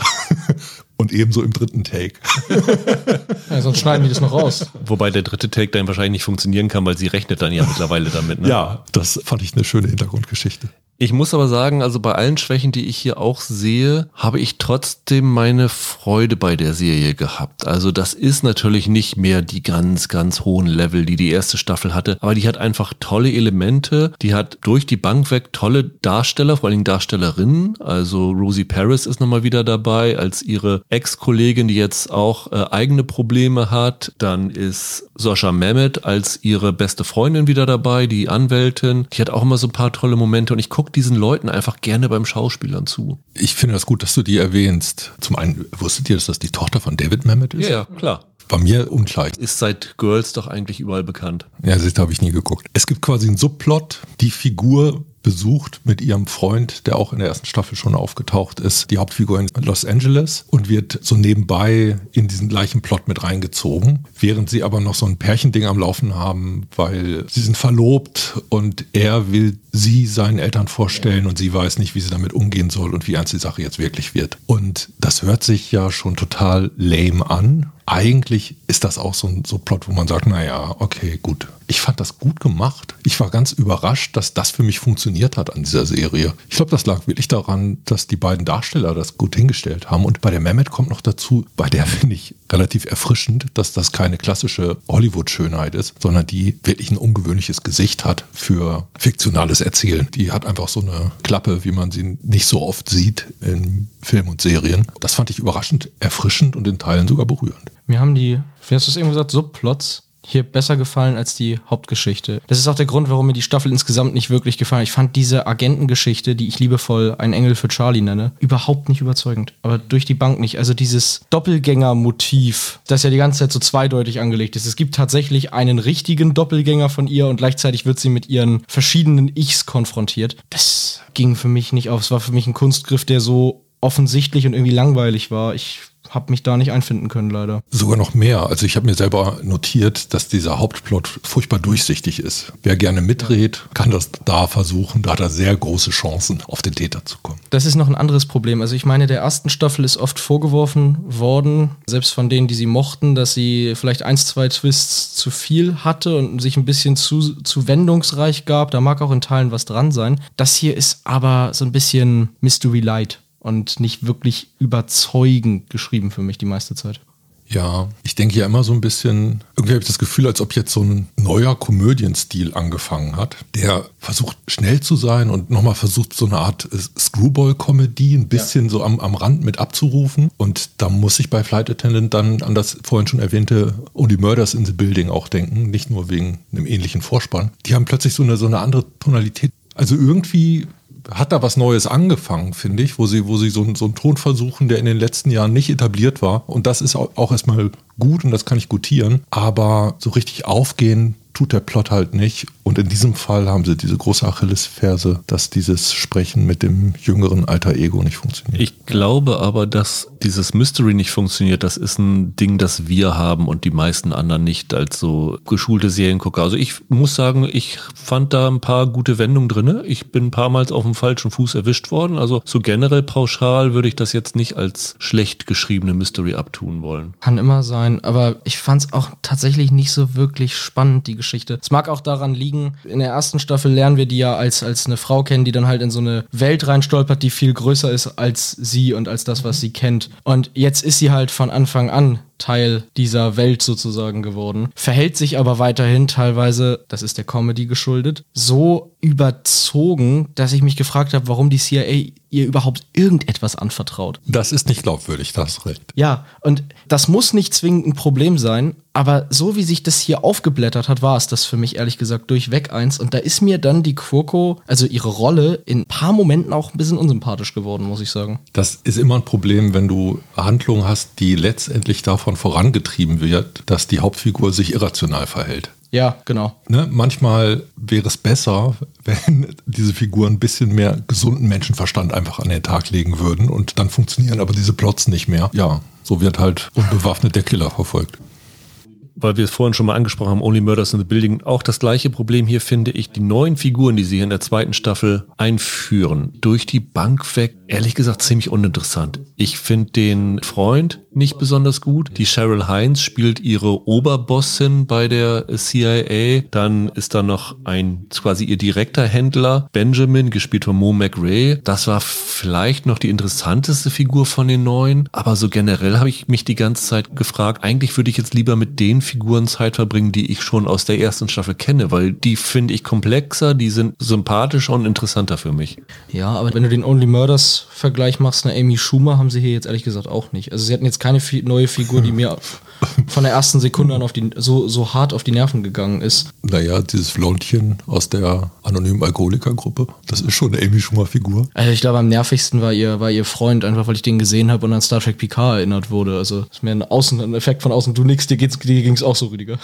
und ebenso im dritten Take. ja, sonst schneiden die das noch raus. Wobei der dritte Take dann wahrscheinlich nicht funktionieren kann, weil sie rechnet dann ja mittlerweile damit. Ne? Ja, das fand ich eine schöne Hintergrundgeschichte. Ich muss aber sagen, also bei allen Schwächen, die ich hier auch sehe, habe ich trotzdem meine Freude bei der Serie gehabt. Also das ist natürlich nicht mehr die ganz, ganz hohen Level, die die erste Staffel hatte, aber die hat einfach tolle Elemente. Die hat durch die Bank weg tolle Darsteller, vor allen Dingen Darstellerinnen. Also Rosie Paris ist nochmal wieder dabei als ihre Ex-Kollegin, die jetzt auch äh, eigene Probleme hat. Dann ist Sascha Mehmet als ihre beste Freundin wieder dabei, die Anwältin. Die hat auch immer so ein paar tolle Momente und ich gucke diesen Leuten einfach gerne beim Schauspielern zu. Ich finde das gut, dass du die erwähnst. Zum einen, wusstet ihr, dass das die Tochter von David Mamet ist? Ja, ja klar. Bei mir unklar. Ist seit Girls doch eigentlich überall bekannt. Ja, das habe ich nie geguckt. Es gibt quasi einen Subplot. Die Figur besucht mit ihrem Freund, der auch in der ersten Staffel schon aufgetaucht ist, die Hauptfigur in Los Angeles und wird so nebenbei in diesen gleichen Plot mit reingezogen, während sie aber noch so ein Pärchending am Laufen haben, weil sie sind verlobt und er will sie seinen Eltern vorstellen und sie weiß nicht, wie sie damit umgehen soll und wie ernst die Sache jetzt wirklich wird. Und das hört sich ja schon total lame an. Eigentlich ist das auch so ein so Plot, wo man sagt, naja, okay, gut. Ich fand das gut gemacht. Ich war ganz überrascht, dass das für mich funktioniert hat an dieser Serie. Ich glaube, das lag wirklich daran, dass die beiden Darsteller das gut hingestellt haben. Und bei der Mehmet kommt noch dazu, bei der finde ich relativ erfrischend, dass das keine klassische Hollywood-Schönheit ist, sondern die wirklich ein ungewöhnliches Gesicht hat für fiktionales erzählen. Die hat einfach so eine Klappe, wie man sie nicht so oft sieht in Film und Serien. Das fand ich überraschend erfrischend und in Teilen sogar berührend. Mir haben die, wie hast du es eben gesagt, Subplots hier besser gefallen als die Hauptgeschichte. Das ist auch der Grund, warum mir die Staffel insgesamt nicht wirklich gefallen. Ich fand diese Agentengeschichte, die ich liebevoll ein Engel für Charlie nenne, überhaupt nicht überzeugend. Aber durch die Bank nicht. Also dieses Doppelgänger-Motiv, das ja die ganze Zeit so zweideutig angelegt ist. Es gibt tatsächlich einen richtigen Doppelgänger von ihr und gleichzeitig wird sie mit ihren verschiedenen Ichs konfrontiert. Das ging für mich nicht auf. Es war für mich ein Kunstgriff, der so offensichtlich und irgendwie langweilig war. Ich habe mich da nicht einfinden können, leider. Sogar noch mehr. Also ich habe mir selber notiert, dass dieser Hauptplot furchtbar durchsichtig ist. Wer gerne mitdreht, kann das da versuchen. Da hat er sehr große Chancen, auf den Täter zu kommen. Das ist noch ein anderes Problem. Also ich meine, der ersten Staffel ist oft vorgeworfen worden, selbst von denen, die sie mochten, dass sie vielleicht ein, zwei Twists zu viel hatte und sich ein bisschen zu, zu wendungsreich gab. Da mag auch in Teilen was dran sein. Das hier ist aber so ein bisschen Mystery Light und nicht wirklich überzeugend geschrieben für mich die meiste Zeit. Ja, ich denke ja immer so ein bisschen, irgendwie habe ich das Gefühl, als ob jetzt so ein neuer Komödienstil angefangen hat, der versucht schnell zu sein und nochmal versucht so eine Art Screwball-Comedy ein bisschen ja. so am, am Rand mit abzurufen. Und da muss ich bei Flight Attendant dann an das vorhin schon erwähnte Only Murders in the Building auch denken, nicht nur wegen einem ähnlichen Vorspann. Die haben plötzlich so eine, so eine andere Tonalität. Also irgendwie hat da was Neues angefangen, finde ich, wo sie, wo sie so, so einen Ton versuchen, der in den letzten Jahren nicht etabliert war. Und das ist auch erstmal gut und das kann ich gutieren. Aber so richtig aufgehen tut der Plot halt nicht. Und in diesem Fall haben sie diese große Achillesferse, dass dieses Sprechen mit dem jüngeren alter Ego nicht funktioniert. Ich glaube aber, dass dieses Mystery nicht funktioniert. Das ist ein Ding, das wir haben und die meisten anderen nicht als so geschulte Seriengucker. Also ich muss sagen, ich fand da ein paar gute Wendungen drin. Ich bin ein paar Mal auf dem falschen Fuß erwischt worden. Also so generell pauschal würde ich das jetzt nicht als schlecht geschriebene Mystery abtun wollen. Kann immer sein, aber ich fand es auch tatsächlich nicht so wirklich spannend, die Geschichte. Es mag auch daran liegen, in der ersten Staffel lernen wir die ja als, als eine Frau kennen, die dann halt in so eine Welt reinstolpert, die viel größer ist als sie und als das, was sie kennt. Und jetzt ist sie halt von Anfang an Teil dieser Welt sozusagen geworden, verhält sich aber weiterhin teilweise, das ist der Comedy geschuldet, so überzogen, dass ich mich gefragt habe, warum die CIA ihr überhaupt irgendetwas anvertraut. Das ist nicht glaubwürdig, das ist recht. Ja, und das muss nicht zwingend ein Problem sein, aber so wie sich das hier aufgeblättert hat, war es das für mich ehrlich gesagt durchweg eins. Und da ist mir dann die Quirko, also ihre Rolle, in ein paar Momenten auch ein bisschen unsympathisch geworden, muss ich sagen. Das ist immer ein Problem, wenn du Handlungen hast, die letztendlich davon vorangetrieben wird, dass die Hauptfigur sich irrational verhält. Ja, genau. Ne, manchmal wäre es besser, wenn diese Figuren ein bisschen mehr gesunden Menschenverstand einfach an den Tag legen würden und dann funktionieren aber diese Plots nicht mehr. Ja, so wird halt unbewaffnet der Killer verfolgt weil wir es vorhin schon mal angesprochen haben, Only Murders in the Building, auch das gleiche Problem hier finde ich, die neuen Figuren, die sie hier in der zweiten Staffel einführen, durch die Bank weg, ehrlich gesagt ziemlich uninteressant. Ich finde den Freund nicht besonders gut. Die Cheryl Hines spielt ihre Oberbossin bei der CIA. Dann ist da noch ein quasi ihr direkter Händler, Benjamin, gespielt von Mo McRae. Das war vielleicht noch die interessanteste Figur von den neuen. Aber so generell habe ich mich die ganze Zeit gefragt, eigentlich würde ich jetzt lieber mit den Figuren Zeit verbringen, die ich schon aus der ersten Staffel kenne, weil die finde ich komplexer, die sind sympathischer und interessanter für mich. Ja, aber wenn du den Only Murders Vergleich machst, eine Amy Schumer haben sie hier jetzt ehrlich gesagt auch nicht. Also sie hatten jetzt keine neue Figur, die mir von der ersten Sekunde an auf die, so, so hart auf die Nerven gegangen ist. Naja, dieses Flonchen aus der anonymen Alkoholikergruppe, das ist schon eine Amy Schumer-Figur. Also ich glaube, am nervigsten war ihr, war ihr Freund, einfach weil ich den gesehen habe und an Star Trek Picard erinnert wurde. Also ist mir ein, Außen, ein Effekt von außen. Du nix, dir, geht's, dir ging's auch so, Rüdiger.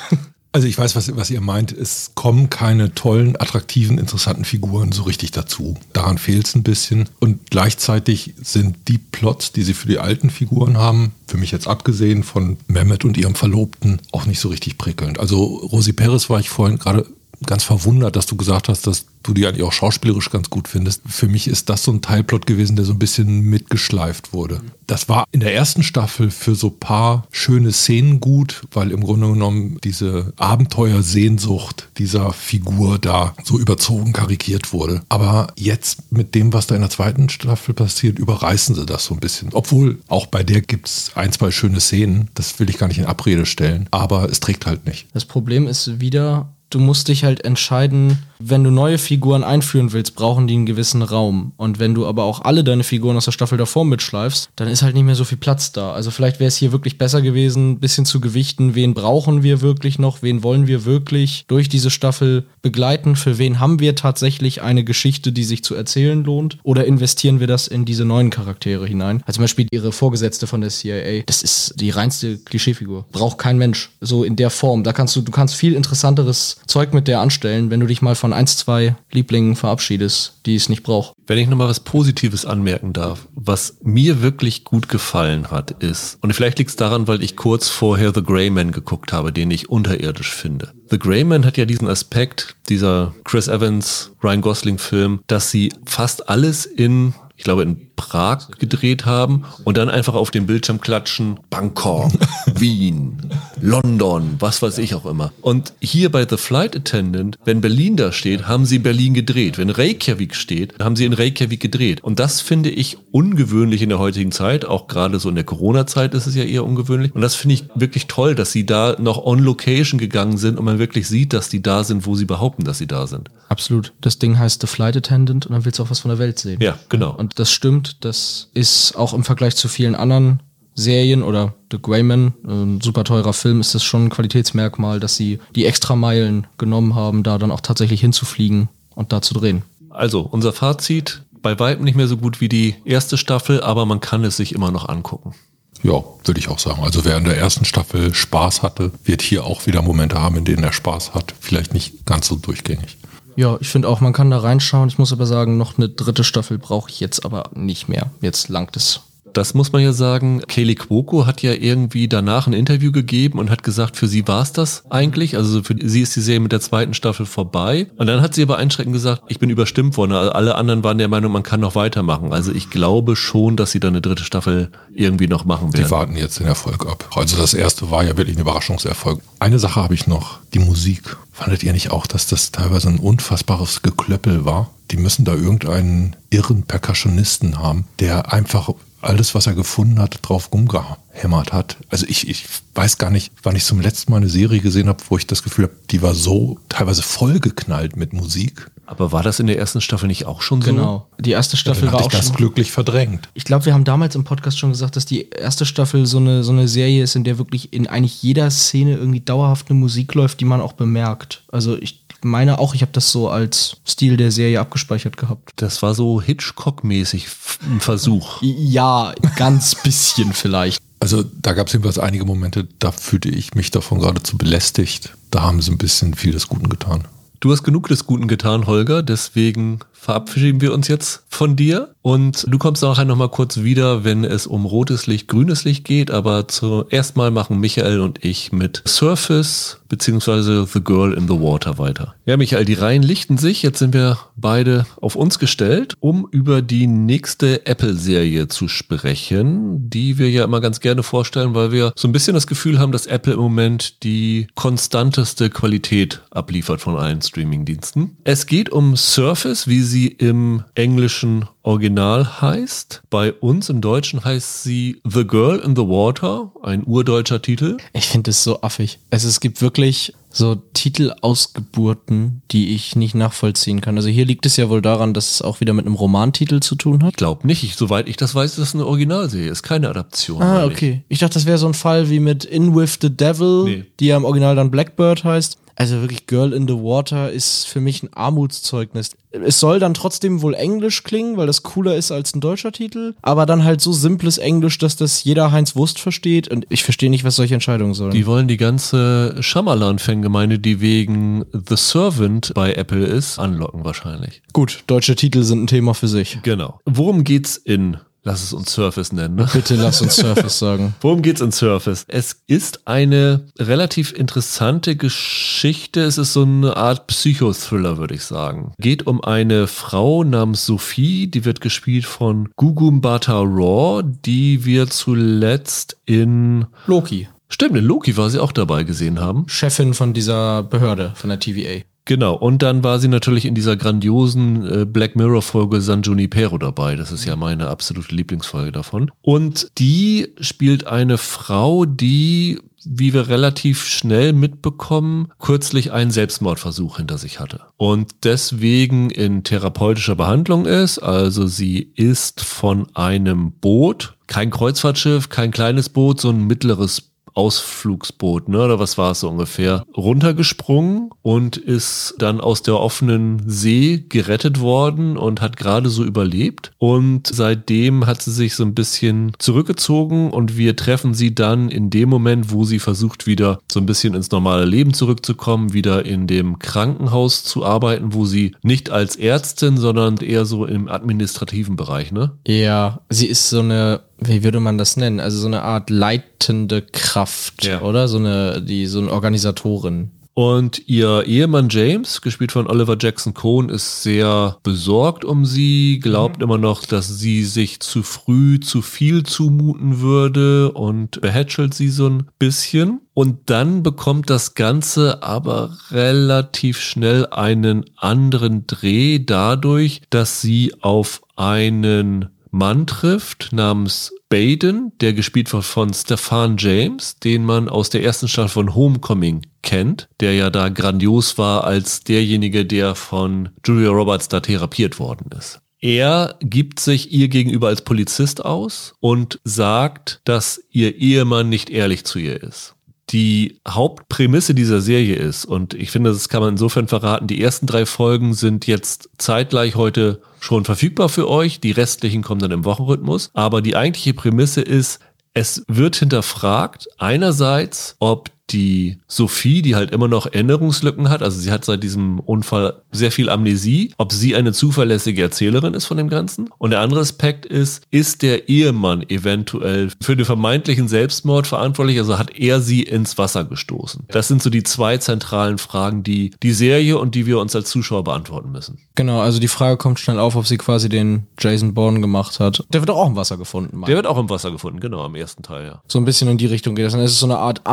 Also ich weiß, was, was ihr meint. Es kommen keine tollen, attraktiven, interessanten Figuren so richtig dazu. Daran fehlt es ein bisschen. Und gleichzeitig sind die Plots, die sie für die alten Figuren haben, für mich jetzt abgesehen von Mehmet und ihrem Verlobten, auch nicht so richtig prickelnd. Also Rosi Perez war ich vorhin gerade ganz verwundert, dass du gesagt hast, dass du die eigentlich auch schauspielerisch ganz gut findest. Für mich ist das so ein Teilplot gewesen, der so ein bisschen mitgeschleift wurde. Das war in der ersten Staffel für so paar schöne Szenen gut, weil im Grunde genommen diese Abenteuersehnsucht dieser Figur da so überzogen karikiert wurde. Aber jetzt mit dem, was da in der zweiten Staffel passiert, überreißen sie das so ein bisschen. Obwohl auch bei der gibt es ein, zwei schöne Szenen. Das will ich gar nicht in Abrede stellen. Aber es trägt halt nicht. Das Problem ist wieder, du musst dich halt entscheiden, wenn du neue Figuren einführen willst, brauchen die einen gewissen Raum. Und wenn du aber auch alle deine Figuren aus der Staffel davor mitschleifst, dann ist halt nicht mehr so viel Platz da. Also vielleicht wäre es hier wirklich besser gewesen, ein bisschen zu gewichten, wen brauchen wir wirklich noch, wen wollen wir wirklich durch diese Staffel begleiten, für wen haben wir tatsächlich eine Geschichte, die sich zu erzählen lohnt, oder investieren wir das in diese neuen Charaktere hinein. Also zum Beispiel ihre Vorgesetzte von der CIA, das ist die reinste Klischeefigur. Braucht kein Mensch. So in der Form. Da kannst du, du kannst viel interessanteres Zeug mit der anstellen, wenn du dich mal von eins, zwei Lieblingen verabschiedest, die es nicht braucht. Wenn ich nochmal was Positives anmerken darf, was mir wirklich gut gefallen hat, ist, und vielleicht liegt es daran, weil ich kurz vorher The Grey Man geguckt habe, den ich unterirdisch finde. The Grey Man hat ja diesen Aspekt, dieser Chris Evans, Ryan Gosling Film, dass sie fast alles in ich glaube, in Prag gedreht haben und dann einfach auf dem Bildschirm klatschen, Bangkok, Wien, London, was weiß ich auch immer. Und hier bei The Flight Attendant, wenn Berlin da steht, haben sie Berlin gedreht. Wenn Reykjavik steht, haben sie in Reykjavik gedreht. Und das finde ich ungewöhnlich in der heutigen Zeit, auch gerade so in der Corona-Zeit ist es ja eher ungewöhnlich. Und das finde ich wirklich toll, dass sie da noch on Location gegangen sind und man wirklich sieht, dass die da sind, wo sie behaupten, dass sie da sind. Absolut. Das Ding heißt The Flight Attendant und dann willst du auch was von der Welt sehen. Ja, genau. Und und das stimmt, das ist auch im Vergleich zu vielen anderen Serien oder The Greyman, ein super teurer Film, ist das schon ein Qualitätsmerkmal, dass sie die extra Meilen genommen haben, da dann auch tatsächlich hinzufliegen und da zu drehen. Also, unser Fazit, bei weitem nicht mehr so gut wie die erste Staffel, aber man kann es sich immer noch angucken. Ja, würde ich auch sagen. Also wer in der ersten Staffel Spaß hatte, wird hier auch wieder Momente haben, in denen er Spaß hat. Vielleicht nicht ganz so durchgängig. Ja, ich finde auch, man kann da reinschauen. Ich muss aber sagen, noch eine dritte Staffel brauche ich jetzt aber nicht mehr. Jetzt langt es. Das muss man ja sagen. Kaylee Cuoco hat ja irgendwie danach ein Interview gegeben und hat gesagt, für sie war es das eigentlich. Also für sie ist die Serie mit der zweiten Staffel vorbei. Und dann hat sie aber einschränkend gesagt, ich bin überstimmt worden. Also alle anderen waren der Meinung, man kann noch weitermachen. Also ich glaube schon, dass sie dann eine dritte Staffel irgendwie noch machen werden. Die warten jetzt den Erfolg ab. Also das erste war ja wirklich ein Überraschungserfolg. Eine Sache habe ich noch, die Musik. Fandet ihr nicht auch, dass das teilweise ein unfassbares Geklöppel war? Die müssen da irgendeinen irren Percussionisten haben, der einfach alles, was er gefunden hat, drauf rumgehämmert hat. Also ich, ich weiß gar nicht, wann ich zum letzten Mal eine Serie gesehen habe, wo ich das Gefühl habe, die war so teilweise vollgeknallt mit Musik. Aber war das in der ersten Staffel nicht auch schon so? Genau. Die erste Staffel ja, war ich auch das schon. glücklich verdrängt. Ich glaube, wir haben damals im Podcast schon gesagt, dass die erste Staffel so eine, so eine Serie ist, in der wirklich in eigentlich jeder Szene irgendwie dauerhaft eine Musik läuft, die man auch bemerkt. Also ich meine auch, ich habe das so als Stil der Serie abgespeichert gehabt. Das war so Hitchcock-mäßig ein Versuch. Ja, ganz bisschen vielleicht. Also da gab es jedenfalls einige Momente, da fühlte ich mich davon geradezu belästigt. Da haben sie ein bisschen viel des Guten getan. Du hast genug des Guten getan, Holger, deswegen verabschieden wir uns jetzt von dir und du kommst nachher nochmal kurz wieder, wenn es um rotes Licht, grünes Licht geht, aber zuerst mal machen Michael und ich mit Surface beziehungsweise The Girl in the Water weiter. Ja, Michael, die Reihen lichten sich, jetzt sind wir beide auf uns gestellt, um über die nächste Apple-Serie zu sprechen, die wir ja immer ganz gerne vorstellen, weil wir so ein bisschen das Gefühl haben, dass Apple im Moment die konstanteste Qualität abliefert von allen Streaming-Diensten. Es geht um Surface, wie sie im englischen Original heißt. Bei uns im Deutschen heißt sie The Girl in the Water, ein urdeutscher Titel. Ich finde es so affig. Also es gibt wirklich so Titelausgeburten, die ich nicht nachvollziehen kann. Also hier liegt es ja wohl daran, dass es auch wieder mit einem Romantitel zu tun hat. Ich glaube nicht. Ich, soweit ich das weiß, ist das eine Originalserie, ist keine Adaption. Ah, meine ich. okay. Ich dachte, das wäre so ein Fall wie mit In With the Devil, Nee. die ja im Original dann Blackbird heißt. Also wirklich Girl in the Water ist für mich ein Armutszeugnis. Es soll dann trotzdem wohl Englisch klingen, weil das cooler ist als ein deutscher Titel, aber dann halt so simples Englisch, dass das jeder Heinz Wurst versteht und ich verstehe nicht, was solche Entscheidungen sollen. Die wollen die ganze Shyamalan-Fangemeinde, die wegen The Servant bei Apple ist, anlocken wahrscheinlich. Gut, deutsche Titel sind ein Thema für sich. Genau. Worum geht's in, lass es uns Surface nennen, ne? Bitte lass uns Surface sagen. Worum geht's in Surface? Es ist eine relativ interessante Geschichte. Es ist so eine Art Psychothriller, würde ich sagen. Geht um eine Frau namens Sophie, die wird gespielt von Gugum Bata Raw, die wir zuletzt in Loki, Stimmt, in Loki war sie auch dabei gesehen haben. Chefin von dieser Behörde, von der TVA. Genau, und dann war sie natürlich in dieser grandiosen äh, Black Mirror-Folge San Junipero dabei. Das ist ja meine absolute Lieblingsfolge davon. Und die spielt eine Frau, die, wie wir relativ schnell mitbekommen, kürzlich einen Selbstmordversuch hinter sich hatte. Und deswegen in therapeutischer Behandlung ist. Also sie ist von einem Boot, kein Kreuzfahrtschiff, kein kleines Boot, so ein mittleres Ausflugsboot, ne, oder was war es so ungefähr, runtergesprungen und ist dann aus der offenen See gerettet worden und hat gerade so überlebt. Und seitdem hat sie sich so ein bisschen zurückgezogen und wir treffen sie dann in dem Moment, wo sie versucht, wieder so ein bisschen ins normale Leben zurückzukommen, wieder in dem Krankenhaus zu arbeiten, wo sie nicht als Ärztin, sondern eher so im administrativen Bereich, ne? Ja, sie ist so eine, wie würde man das nennen? Also so eine Art leitende Kraft, Ja. oder? So eine, die, so eine Organisatorin. Und ihr Ehemann James, gespielt von Oliver Jackson Cohn, ist sehr besorgt um sie, glaubt immer noch, dass sie sich zu früh zu viel zumuten würde und behätschelt sie so ein bisschen. Und dann bekommt das Ganze aber relativ schnell einen anderen Dreh dadurch, dass sie auf einen Mann trifft namens Baden, der gespielt wird von Stefan James, den man aus der ersten Staffel von Homecoming kennt, der ja da grandios war als derjenige, der von Julia Roberts da therapiert worden ist. Er gibt sich ihr gegenüber als Polizist aus und sagt, dass ihr Ehemann nicht ehrlich zu ihr ist die Hauptprämisse dieser Serie ist, und ich finde, das kann man insofern verraten, die ersten drei Folgen sind jetzt zeitgleich heute schon verfügbar für euch, die restlichen kommen dann im Wochenrhythmus, aber die eigentliche Prämisse ist, es wird hinterfragt, einerseits, ob die Sophie, die halt immer noch Erinnerungslücken hat, also sie hat seit diesem Unfall sehr viel Amnesie, ob sie eine zuverlässige Erzählerin ist von dem Ganzen. Und der andere Aspekt ist, ist der Ehemann eventuell für den vermeintlichen Selbstmord verantwortlich, also hat er sie ins Wasser gestoßen? Das sind so die zwei zentralen Fragen, die die Serie und die wir uns als Zuschauer beantworten müssen. Genau, also die Frage kommt schnell auf, ob sie quasi den Jason Bourne gemacht hat. Der wird auch im Wasser gefunden. Der wird auch im Wasser gefunden, genau, im ersten Teil, ja. so ein bisschen in die Richtung geht das. Dann ist es so eine Art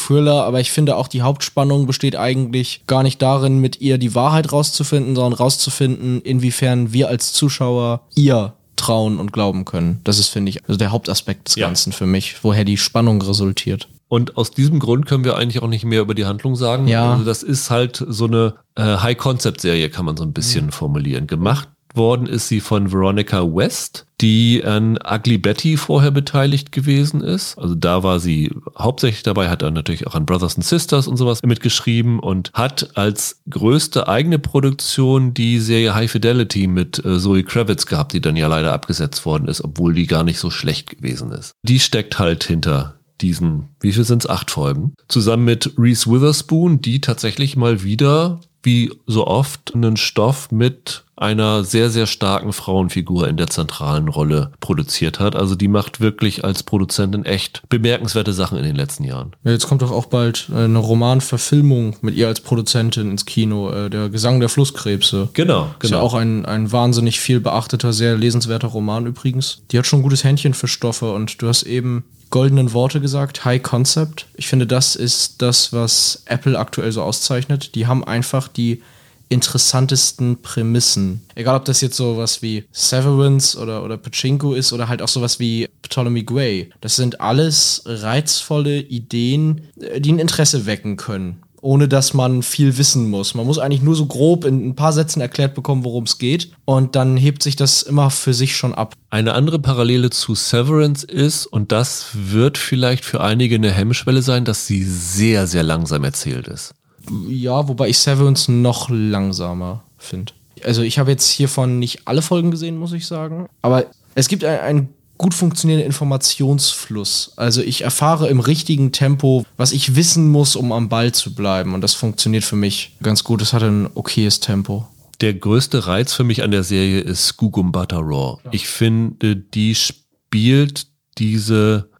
Amnesie-Thriller, aber ich finde auch die Hauptspannung besteht eigentlich gar nicht darin, mit ihr die Wahrheit rauszufinden, sondern rauszufinden, inwiefern wir als Zuschauer ihr trauen und glauben können. Das ist, finde ich, also der Hauptaspekt des Ja. Ganzen für mich, woher die Spannung resultiert. Und aus diesem Grund können wir eigentlich auch nicht mehr über die Handlung sagen. Ja. Also das ist halt so eine äh, High-Concept-Serie, kann man so ein bisschen formulieren. Gemacht worden ist sie von Veronica West, die an Ugly Betty vorher beteiligt gewesen ist. Also da war sie hauptsächlich dabei, hat dann natürlich auch an Brothers and Sisters und sowas mitgeschrieben und hat als größte eigene Produktion die Serie High Fidelity mit äh, Zoe Kravitz gehabt, die dann ja leider abgesetzt worden ist, obwohl die gar nicht so schlecht gewesen ist. Die steckt halt hinter diesen, wie viel sind es, acht Folgen, zusammen mit Reese Witherspoon, die tatsächlich mal wieder, wie so oft, einen Stoff mit einer sehr, sehr starken Frauenfigur in der zentralen Rolle produziert hat. Also die macht wirklich als Produzentin echt bemerkenswerte Sachen in den letzten Jahren. Ja, jetzt kommt doch auch bald eine Romanverfilmung mit ihr als Produzentin ins Kino, äh, der Gesang der Flusskrebse. Genau, Ist ja auch ein, ein wahnsinnig viel beachteter, sehr lesenswerter Roman übrigens. Die hat schon ein gutes Händchen für Stoffe und du hast eben goldenen Worte gesagt, High Concept. Ich finde, das ist das, was Apple aktuell so auszeichnet. Die haben einfach die interessantesten Prämissen. Egal, ob das jetzt sowas wie Severance oder, oder Pachinko ist oder halt auch sowas wie Ptolemy Gray. Das sind alles reizvolle Ideen, äh, die ein Interesse wecken können ohne dass man viel wissen muss. Man muss eigentlich nur so grob in ein paar Sätzen erklärt bekommen, worum es geht. Und dann hebt sich das immer für sich schon ab. Eine andere Parallele zu Severance ist, und das wird vielleicht für einige eine Hemmschwelle sein, dass sie sehr, sehr langsam erzählt ist. Ja, wobei ich Severance noch langsamer finde. Also ich habe jetzt hiervon nicht alle Folgen gesehen, muss ich sagen. Aber es gibt ein- einen gut funktionierenden Informationsfluss. Also ich erfahre im richtigen Tempo, was ich wissen muss, um am Ball zu bleiben. Und das funktioniert für mich ganz gut. Es hat ein okayes Tempo. Der größte Reiz für mich an der Serie ist Gugum Butter Raw. Ich finde, die spielt diese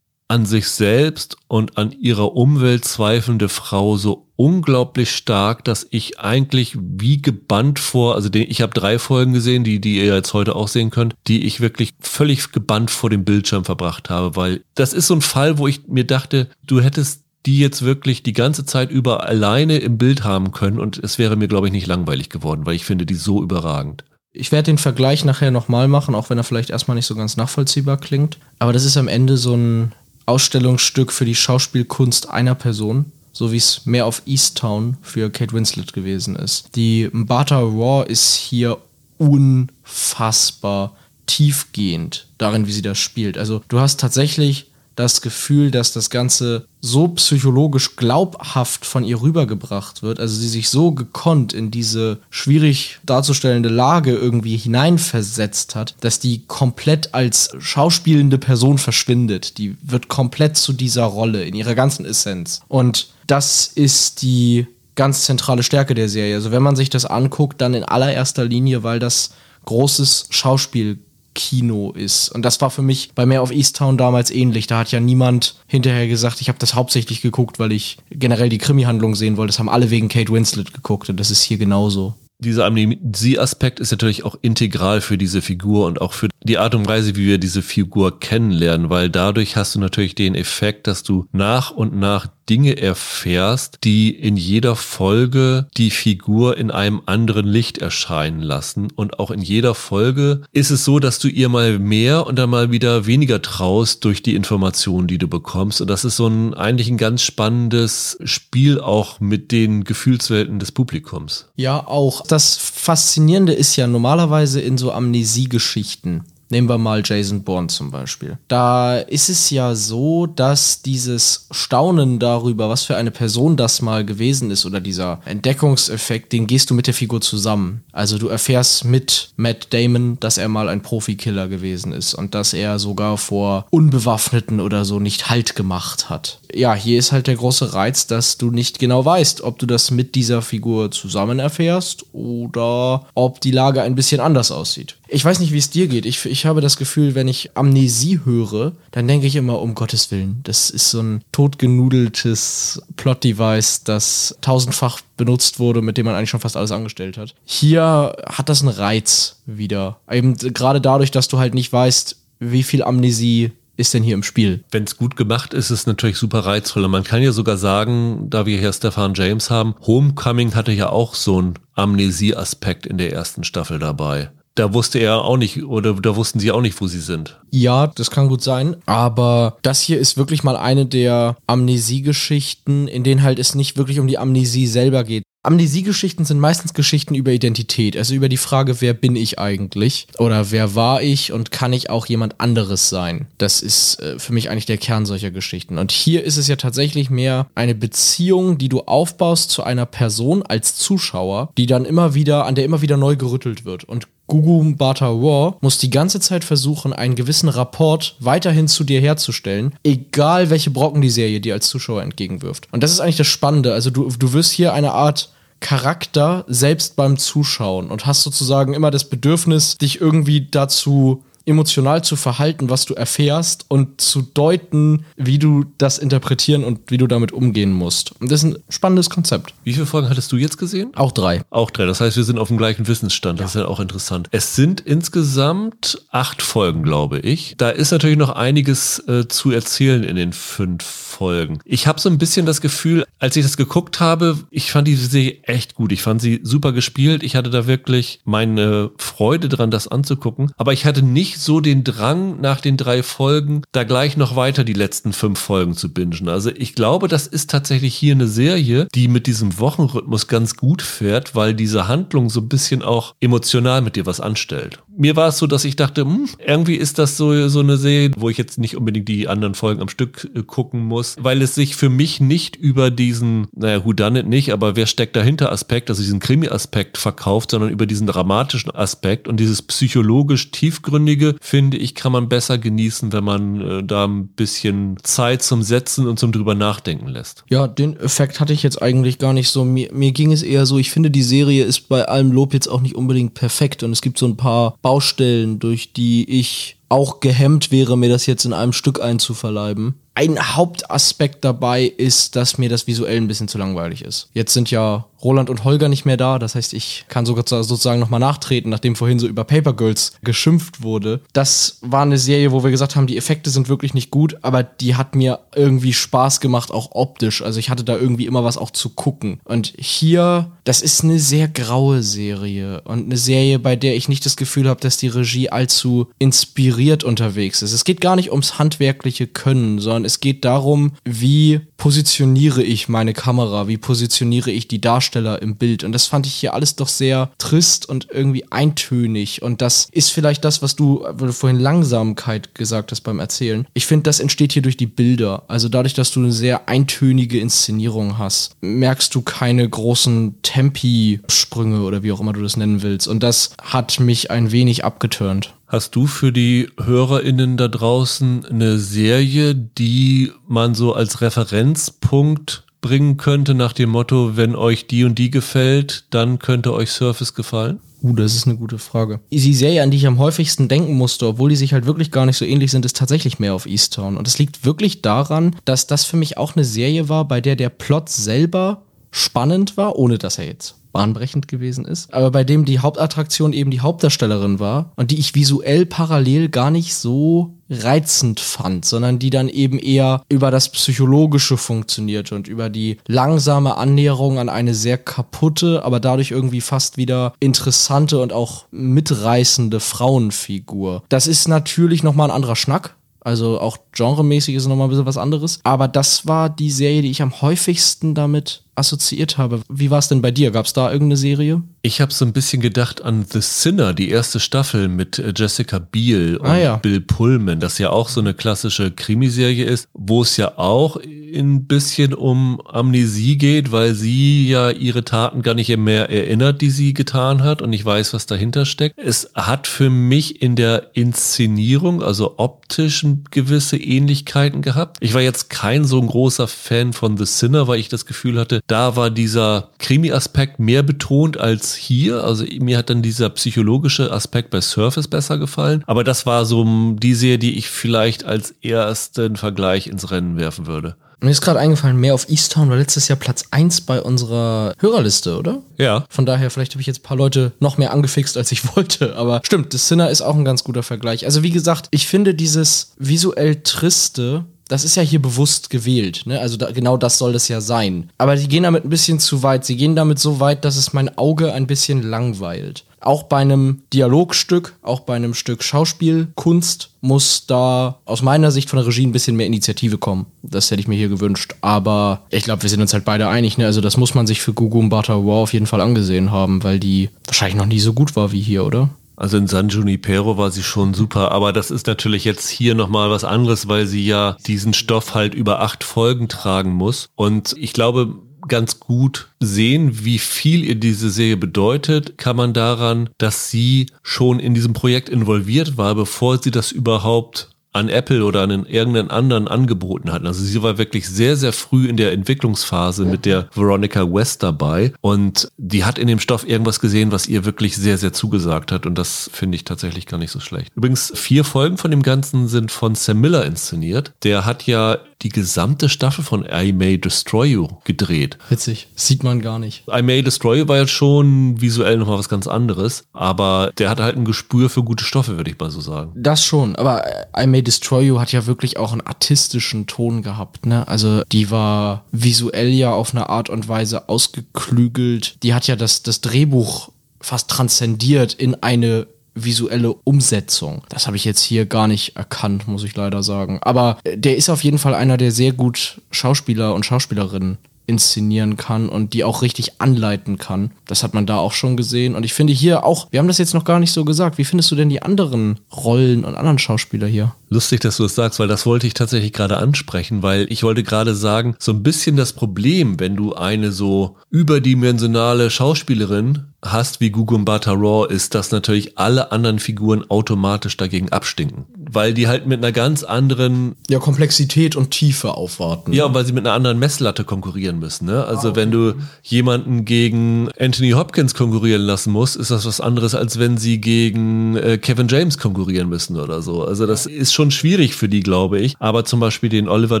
an sich selbst und an ihrer Umwelt zweifelnde Frau so unglaublich stark, dass ich eigentlich wie gebannt vor, also den, ich habe drei Folgen gesehen, die, die ihr jetzt heute auch sehen könnt, die ich wirklich völlig gebannt vor dem Bildschirm verbracht habe, weil das ist so ein Fall, wo ich mir dachte, du hättest die jetzt wirklich die ganze Zeit über alleine im Bild haben können und es wäre mir, glaube ich, nicht langweilig geworden, weil ich finde die so überragend. Ich werde den Vergleich nachher nochmal machen, auch wenn er vielleicht erstmal nicht so ganz nachvollziehbar klingt. Aber das ist am Ende so ein Ausstellungsstück für die Schauspielkunst einer Person, so wie es mehr auf Easttown für Kate Winslet gewesen ist. Die Mbata Raw ist hier unfassbar tiefgehend darin, wie sie das spielt. Also du hast tatsächlich das Gefühl, dass das Ganze so psychologisch glaubhaft von ihr rübergebracht wird, also sie sich so gekonnt in diese schwierig darzustellende Lage irgendwie hineinversetzt hat, dass die komplett als schauspielende Person verschwindet. Die wird komplett zu dieser Rolle in ihrer ganzen Essenz. Und das ist die ganz zentrale Stärke der Serie. Also wenn man sich das anguckt, dann in allererster Linie, weil das großes Schauspiel Kino ist. Und das war für mich bei Mehr auf Easttown damals ähnlich. Da hat ja niemand hinterher gesagt, ich habe das hauptsächlich geguckt, weil ich generell die Krimi-Handlung sehen wollte. Das haben alle wegen Kate Winslet geguckt und das ist hier genauso dieser Amnesie-Aspekt ist natürlich auch integral für diese Figur und auch für die Art und Weise, wie wir diese Figur kennenlernen, weil dadurch hast du natürlich den Effekt, dass du nach und nach Dinge erfährst, die in jeder Folge die Figur in einem anderen Licht erscheinen lassen. Und auch in jeder Folge ist es so, dass du ihr mal mehr und dann mal wieder weniger traust durch die Informationen, die du bekommst. Und das ist so ein eigentlich ein ganz spannendes Spiel auch mit den Gefühlswelten des Publikums. Ja, auch. Das Faszinierende ist ja normalerweise in so Amnesiegeschichten Nehmen wir mal Jason Bourne zum Beispiel. Da ist es ja so, dass dieses Staunen darüber, was für eine Person das mal gewesen ist oder dieser Entdeckungseffekt, den gehst du mit der Figur zusammen. Also du erfährst mit Matt Damon, dass er mal ein Profikiller gewesen ist und dass er sogar vor Unbewaffneten oder so nicht Halt gemacht hat. Ja, hier ist halt der große Reiz, dass du nicht genau weißt, ob du das mit dieser Figur zusammen erfährst oder ob die Lage ein bisschen anders aussieht. Ich weiß nicht, wie es dir geht. Ich, ich habe das Gefühl, wenn ich Amnesie höre, dann denke ich immer, um Gottes Willen, das ist so ein totgenudeltes Plot-Device, das tausendfach benutzt wurde, mit dem man eigentlich schon fast alles angestellt hat. Hier hat das einen Reiz wieder. Eben gerade dadurch, dass du halt nicht weißt, wie viel Amnesie ist denn hier im Spiel? Wenn es gut gemacht ist, ist es natürlich super reizvoll. Und man kann ja sogar sagen, da wir hier Stefan James haben, Homecoming hatte ja auch so einen Amnesie-Aspekt in der ersten Staffel dabei da wusste er auch nicht oder da wussten sie auch nicht, wo sie sind. Ja, das kann gut sein. Aber das hier ist wirklich mal eine der Amnesiegeschichten, in denen halt es nicht wirklich um die Amnesie selber geht. Amnesiegeschichten sind meistens Geschichten über Identität, also über die Frage, wer bin ich eigentlich oder wer war ich und kann ich auch jemand anderes sein. Das ist äh, für mich eigentlich der Kern solcher Geschichten. Und hier ist es ja tatsächlich mehr eine Beziehung, die du aufbaust zu einer Person als Zuschauer, die dann immer wieder, an der immer wieder neu gerüttelt wird. Und Gugu Bata War muss die ganze Zeit versuchen, einen gewissen Rapport weiterhin zu dir herzustellen, egal welche Brocken die Serie dir als Zuschauer entgegenwirft. Und das ist eigentlich das Spannende. Also du, du wirst hier eine Art Charakter selbst beim Zuschauen und hast sozusagen immer das Bedürfnis, dich irgendwie dazu emotional zu verhalten, was du erfährst und zu deuten, wie du das interpretieren und wie du damit umgehen musst. Und das ist ein spannendes Konzept. Wie viele Folgen hattest du jetzt gesehen? Auch drei. Auch drei. Das heißt, wir sind auf dem gleichen Wissensstand. Das ja. ist ja auch interessant. Es sind insgesamt acht Folgen, glaube ich. Da ist natürlich noch einiges äh, zu erzählen in den fünf Folgen. Ich habe so ein bisschen das Gefühl, als ich das geguckt habe, ich fand die Serie echt gut. Ich fand sie super gespielt. Ich hatte da wirklich meine Freude dran, das anzugucken. Aber ich hatte nicht so den Drang, nach den drei Folgen da gleich noch weiter die letzten fünf Folgen zu bingen. Also ich glaube, das ist tatsächlich hier eine Serie, die mit diesem Wochenrhythmus ganz gut fährt, weil diese Handlung so ein bisschen auch emotional mit dir was anstellt. Mir war es so, dass ich dachte, hm, irgendwie ist das so, so eine Serie, wo ich jetzt nicht unbedingt die anderen Folgen am Stück äh, gucken muss, weil es sich für mich nicht über diesen, naja, who done it nicht, aber wer steckt dahinter Aspekt, also diesen Krimi-Aspekt verkauft, sondern über diesen dramatischen Aspekt und dieses psychologisch tiefgründige finde ich, kann man besser genießen, wenn man äh, da ein bisschen Zeit zum Setzen und zum drüber nachdenken lässt. Ja, den Effekt hatte ich jetzt eigentlich gar nicht so. Mir, mir ging es eher so, ich finde, die Serie ist bei allem Lob jetzt auch nicht unbedingt perfekt und es gibt so ein paar Baustellen, durch die ich auch gehemmt wäre, mir das jetzt in einem Stück einzuverleiben. Ein Hauptaspekt dabei ist, dass mir das visuell ein bisschen zu langweilig ist. Jetzt sind ja Roland und Holger nicht mehr da. Das heißt, ich kann sogar sozusagen nochmal nachtreten, nachdem vorhin so über Paper Girls geschimpft wurde. Das war eine Serie, wo wir gesagt haben, die Effekte sind wirklich nicht gut, aber die hat mir irgendwie Spaß gemacht, auch optisch. Also ich hatte da irgendwie immer was auch zu gucken. Und hier, das ist eine sehr graue Serie und eine Serie, bei der ich nicht das Gefühl habe, dass die Regie allzu inspiriert strukturiert unterwegs ist. Es geht gar nicht ums handwerkliche Können, sondern es geht darum, wie positioniere ich meine Kamera, wie positioniere ich die Darsteller im Bild. Und das fand ich hier alles doch sehr trist und irgendwie eintönig. Und das ist vielleicht das, was du, du vorhin Langsamkeit gesagt hast beim Erzählen. Ich finde, das entsteht hier durch die Bilder. Also dadurch, dass du eine sehr eintönige Inszenierung hast, merkst du keine großen Tempi-Sprünge oder wie auch immer du das nennen willst. Und das hat mich ein wenig abgeturnt. Hast du für die HörerInnen da draußen eine Serie, die man so als Referenzpunkt bringen könnte nach dem Motto, wenn euch die und die gefällt, dann könnte euch Surface gefallen? Uh, das ist eine gute Frage. Die Serie, an die ich am häufigsten denken musste, obwohl die sich halt wirklich gar nicht so ähnlich sind, ist tatsächlich mehr auf Easttown. Und es liegt wirklich daran, dass das für mich auch eine Serie war, bei der der Plot selber spannend war, ohne dass er jetzt bahnbrechend gewesen ist, aber bei dem die Hauptattraktion eben die Hauptdarstellerin war und die ich visuell parallel gar nicht so reizend fand, sondern die dann eben eher über das Psychologische funktionierte und über die langsame Annäherung an eine sehr kaputte, aber dadurch irgendwie fast wieder interessante und auch mitreißende Frauenfigur. Das ist natürlich nochmal ein anderer Schnack, also auch genremäßig ist nochmal ein bisschen was anderes. Aber das war die Serie, die ich am häufigsten damit assoziiert habe. Wie war es denn bei dir? Gab es da irgendeine Serie? Ich habe so ein bisschen gedacht an The Sinner, die erste Staffel mit äh, Jessica Biel und Ah, ja. Bill Pullman, das ja auch so eine klassische Krimiserie ist, wo es ja auch ein bisschen um Amnesie geht, weil sie ja ihre Taten gar nicht mehr erinnert, die sie getan hat und ich weiß, was dahinter steckt. Es hat für mich in der Inszenierung, also optisch, gewisse Ähnlichkeiten gehabt. Ich war jetzt kein so ein großer Fan von The Sinner, weil ich das Gefühl hatte, da war dieser Krimi-Aspekt mehr betont als hier. Also mir hat dann dieser psychologische Aspekt bei Surface besser gefallen. Aber das war so die Serie, die ich vielleicht als ersten Vergleich ins Rennen werfen würde. Mir ist gerade eingefallen, mehr auf Easttown war letztes Jahr Platz 1 bei unserer Hörerliste, oder? Ja. Von daher, vielleicht habe ich jetzt ein paar Leute noch mehr angefixt, als ich wollte. Aber stimmt, The Sinner ist auch ein ganz guter Vergleich. Also wie gesagt, ich finde dieses visuell triste, das ist ja hier bewusst gewählt. Ne? Also da, genau das soll das ja sein. Aber die gehen damit ein bisschen zu weit. Sie gehen damit so weit, dass es mein Auge ein bisschen langweilt. Auch bei einem Dialogstück, auch bei einem Stück Schauspielkunst muss da aus meiner Sicht von der Regie ein bisschen mehr Initiative kommen. Das hätte ich mir hier gewünscht. Aber ich glaube, wir sind uns halt beide einig. Ne? Also das muss man sich für Gugu Mbata Wow auf jeden Fall angesehen haben, weil die wahrscheinlich noch nie so gut war wie hier, oder? Also in San Junipero war sie schon super, aber das ist natürlich jetzt hier nochmal was anderes, weil sie ja diesen Stoff halt über acht Folgen tragen muss. Und ich glaube, ganz gut sehen, wie viel ihr diese Serie bedeutet, kann man daran, dass sie schon in diesem Projekt involviert war, bevor sie das überhaupt an Apple oder an irgendeinen anderen angeboten hatten. Also sie war wirklich sehr, sehr früh in der Entwicklungsphase mit der Veronica West dabei und die hat in dem Stoff irgendwas gesehen, was ihr wirklich sehr, sehr zugesagt hat und das finde ich tatsächlich gar nicht so schlecht. Übrigens, vier Folgen von dem Ganzen sind von Sam Miller inszeniert. Der hat ja die gesamte Staffel von I May Destroy You gedreht. Witzig. Sieht man gar nicht. I May Destroy You war jetzt schon visuell nochmal was ganz anderes, aber der hatte halt ein Gespür für gute Stoffe, würde ich mal so sagen. Das schon, aber I May Destroy You hat ja wirklich auch einen artistischen Ton gehabt, ne? Also die war visuell ja auf eine Art und Weise ausgeklügelt. Die hat ja das, das Drehbuch fast transzendiert in eine visuelle Umsetzung. Das habe ich jetzt hier gar nicht erkannt, muss ich leider sagen. Aber äh, der ist auf jeden Fall einer, der sehr gut Schauspieler und Schauspielerinnen inszenieren kann und die auch richtig anleiten kann. Das hat man da auch schon gesehen. Und ich finde hier auch, wir haben das jetzt noch gar nicht so gesagt, wie findest du denn die anderen Rollen und anderen Schauspieler hier? Lustig, dass du das sagst, weil das wollte ich tatsächlich gerade ansprechen, weil ich wollte gerade sagen, so ein bisschen das Problem, wenn du eine so überdimensionale Schauspielerin hast wie Gugumbata Raw, ist, dass natürlich alle anderen Figuren automatisch dagegen abstinken. Weil die halt mit einer ganz anderen Ja, Komplexität und Tiefe aufwarten. Ja, weil sie mit einer anderen Messlatte konkurrieren müssen. Ne? Also wenn du jemanden gegen Anthony Hopkins konkurrieren lassen musst, ist das was anderes, als wenn sie gegen äh, Kevin James konkurrieren müssen oder so. Also das ist schon schwierig für die, glaube ich. Aber zum Beispiel den Oliver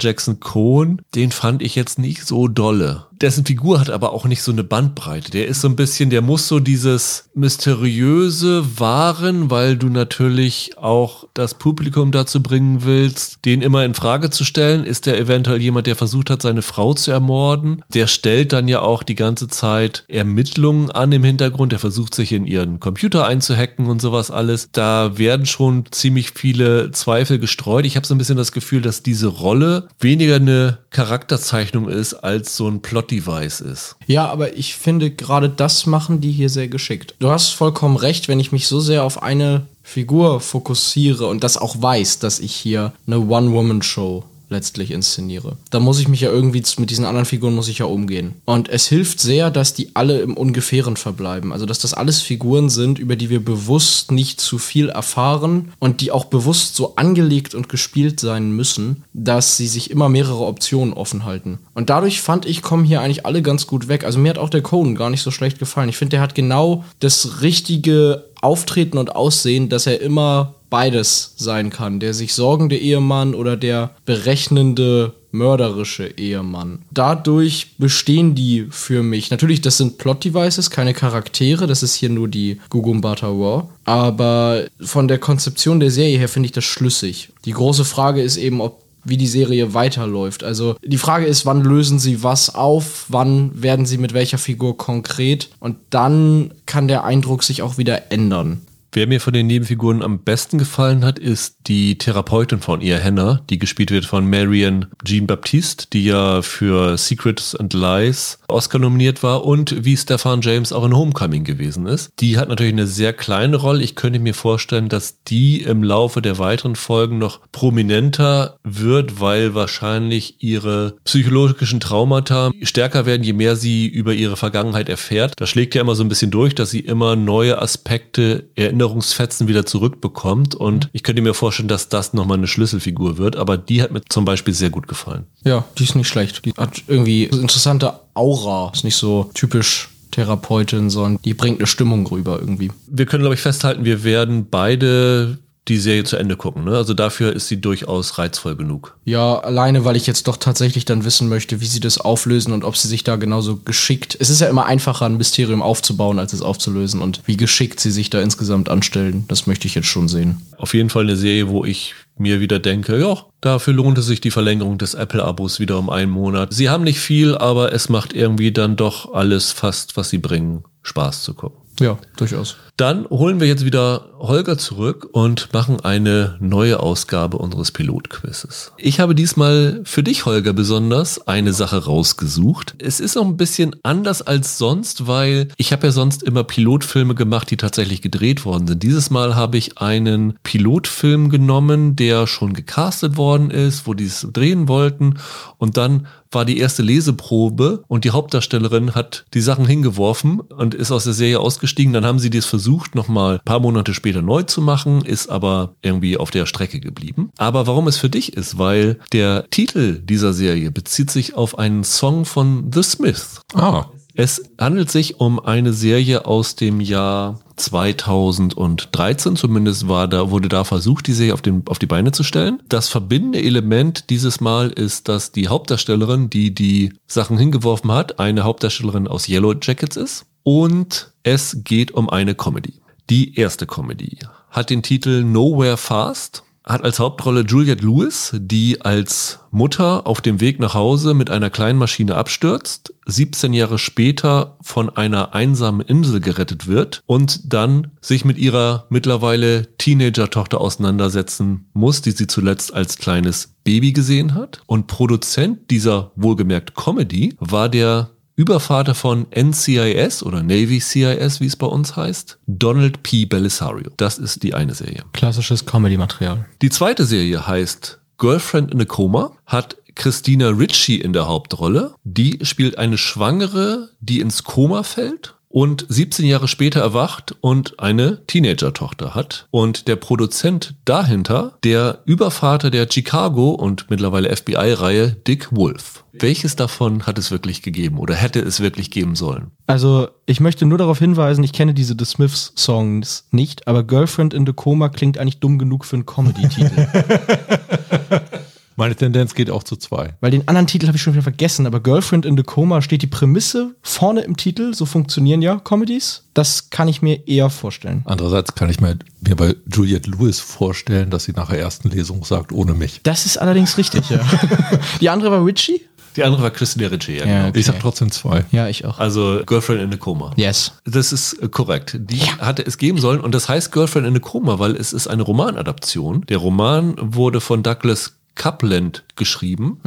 Jackson Cohen, den fand ich jetzt nicht so dolle. dessen Figur hat aber auch nicht so eine Bandbreite. Der ist so ein bisschen, der muss so dieses mysteriöse wahren, weil du natürlich auch das Publikum dazu bringen willst, den immer in Frage zu stellen. Ist der eventuell jemand, der versucht hat, seine Frau zu ermorden? Der stellt dann ja auch die ganze Zeit Ermittlungen an im Hintergrund. Der versucht sich in ihren Computer einzuhacken und sowas alles. Da werden schon ziemlich viele Zweifel gestreut. Ich habe so ein bisschen das Gefühl, dass diese Rolle weniger eine Charakterzeichnung ist, als so ein Plot-Device ist. Ja, aber ich finde, gerade das machen die hier sehr geschickt. Du hast vollkommen recht, wenn ich mich so sehr auf eine Figur fokussiere und das auch weiß, dass ich hier eine One-Woman-Show letztlich inszeniere. Da muss ich mich ja irgendwie mit diesen anderen Figuren muss ich ja umgehen. Und es hilft sehr, dass die alle im Ungefähren verbleiben. Also, dass das alles Figuren sind, über die wir bewusst nicht zu viel erfahren und die auch bewusst so angelegt und gespielt sein müssen, dass sie sich immer mehrere Optionen offen halten. Und dadurch fand ich, kommen hier eigentlich alle ganz gut weg. Also, mir hat auch der Conan gar nicht so schlecht gefallen. Ich finde, der hat genau das richtige Auftreten und Aussehen, dass er immer beides sein kann. Der sich sorgende Ehemann oder der berechnende, mörderische Ehemann. Dadurch bestehen die für mich. Natürlich, das sind Plot-Devices, keine Charaktere. Das ist hier nur die Gugumbata War. Aber von der Konzeption der Serie her finde ich das schlüssig. Die große Frage ist eben, ob wie die Serie weiterläuft. Also die Frage ist, wann lösen sie was auf, wann werden sie mit welcher Figur konkret und dann kann der Eindruck sich auch wieder ändern. Wer mir von den Nebenfiguren am besten gefallen hat, ist die Therapeutin von ihr, Hannah, die gespielt wird von Marion Jean Baptiste, die ja für Secrets and Lies Oscar nominiert war und wie Stefan James auch in Homecoming gewesen ist. Die hat natürlich eine sehr kleine Rolle. Ich könnte mir vorstellen, dass die im Laufe der weiteren Folgen noch prominenter wird, weil wahrscheinlich ihre psychologischen Traumata stärker werden, je mehr sie über ihre Vergangenheit erfährt. Das schlägt ja immer so ein bisschen durch, dass sie immer neue Aspekte erinnert Erinnerungsfetzen wieder zurückbekommt. Und ich könnte mir vorstellen, dass das nochmal eine Schlüsselfigur wird. Aber die hat mir zum Beispiel sehr gut gefallen. Ja, die ist nicht schlecht. Die hat irgendwie interessante Aura. Ist nicht so typisch Therapeutin, sondern die bringt eine Stimmung rüber irgendwie. Wir können, glaube ich, festhalten, wir werden beide die Serie zu Ende gucken. Ne? Also dafür ist sie durchaus reizvoll genug. Ja, alleine, weil ich jetzt doch tatsächlich dann wissen möchte, wie sie das auflösen und ob sie sich da genauso geschickt. Es ist ja immer einfacher, ein Mysterium aufzubauen, als es aufzulösen. Und wie geschickt sie sich da insgesamt anstellen, das möchte ich jetzt schon sehen. Auf jeden Fall eine Serie, wo ich mir wieder denke, ja, dafür lohnte sich die Verlängerung des Apple-Abos wieder um einen Monat. Sie haben nicht viel, aber es macht irgendwie dann doch alles fast, was sie bringen, Spaß zu gucken. Ja, durchaus. Dann holen wir jetzt wieder Holger zurück und machen eine neue Ausgabe unseres Pilotquizzes. Ich habe diesmal für dich, Holger, besonders eine Sache rausgesucht. Es ist noch ein bisschen anders als sonst, weil ich habe ja sonst immer Pilotfilme gemacht, die tatsächlich gedreht worden sind. Dieses Mal habe ich einen Pilotfilm genommen, der schon gecastet worden ist, wo die es drehen wollten und dann war die erste Leseprobe und die Hauptdarstellerin hat die Sachen hingeworfen und ist aus der Serie ausgestiegen. Dann haben sie das versucht, nochmal ein paar Monate später neu zu machen, ist aber irgendwie auf der Strecke geblieben. Aber warum es für dich ist, weil der Titel dieser Serie bezieht sich auf einen Song von The Smiths. Ah. Es handelt sich um eine Serie aus dem Jahr 2013, zumindest war da, wurde da versucht, die Serie auf, den, auf die Beine zu stellen. Das verbindende Element dieses Mal ist, dass die Hauptdarstellerin, die die Sachen hingeworfen hat, eine Hauptdarstellerin aus Yellow Jackets ist. Und es geht um eine Comedy. Die erste Comedy hat den Titel Nowhere Fast hat als Hauptrolle Juliette Lewis, die als Mutter auf dem Weg nach Hause mit einer kleinen Maschine abstürzt, 17 Jahre später von einer einsamen Insel gerettet wird und dann sich mit ihrer mittlerweile Teenager-Tochter auseinandersetzen muss, die sie zuletzt als kleines Baby gesehen hat. Und Produzent dieser wohlgemerkt Comedy war der Übervater von NCIS oder Navy CIS, wie es bei uns heißt, Donald P. Belisario. Das ist die eine Serie. Klassisches Comedy-Material. Die zweite Serie heißt Girlfriend in a Coma, hat Christina Ritchie in der Hauptrolle. Die spielt eine Schwangere, die ins Koma fällt und 17 Jahre später erwacht und eine Teenager-Tochter hat. Und der Produzent dahinter, der Übervater der Chicago und mittlerweile FBI-Reihe Dick Wolf. Welches davon hat es wirklich gegeben oder hätte es wirklich geben sollen? Also, ich möchte nur darauf hinweisen, ich kenne diese The Smiths Songs nicht, aber Girlfriend in the Coma klingt eigentlich dumm genug für einen Comedy-Titel. Meine Tendenz geht auch zu zwei. Weil den anderen Titel habe ich schon wieder vergessen, aber Girlfriend in the Coma steht die Prämisse vorne im Titel, so funktionieren ja Comedies. Das kann ich mir eher vorstellen. Andererseits kann ich mir, mir bei Juliette Lewis vorstellen, dass sie nach der ersten Lesung sagt, ohne mich. Das ist allerdings richtig, ja. die andere war Richie? Die andere war Christina Ricci, ja, Ja, genau. okay. Ich sag trotzdem zwei. Ja, ich auch. Also Girlfriend in a Coma. Yes. Das ist äh, korrekt. Die hatte es geben sollen und das heißt Girlfriend in a Coma, weil es ist eine Romanadaption. Der Roman wurde von Douglas Coupland geschrieben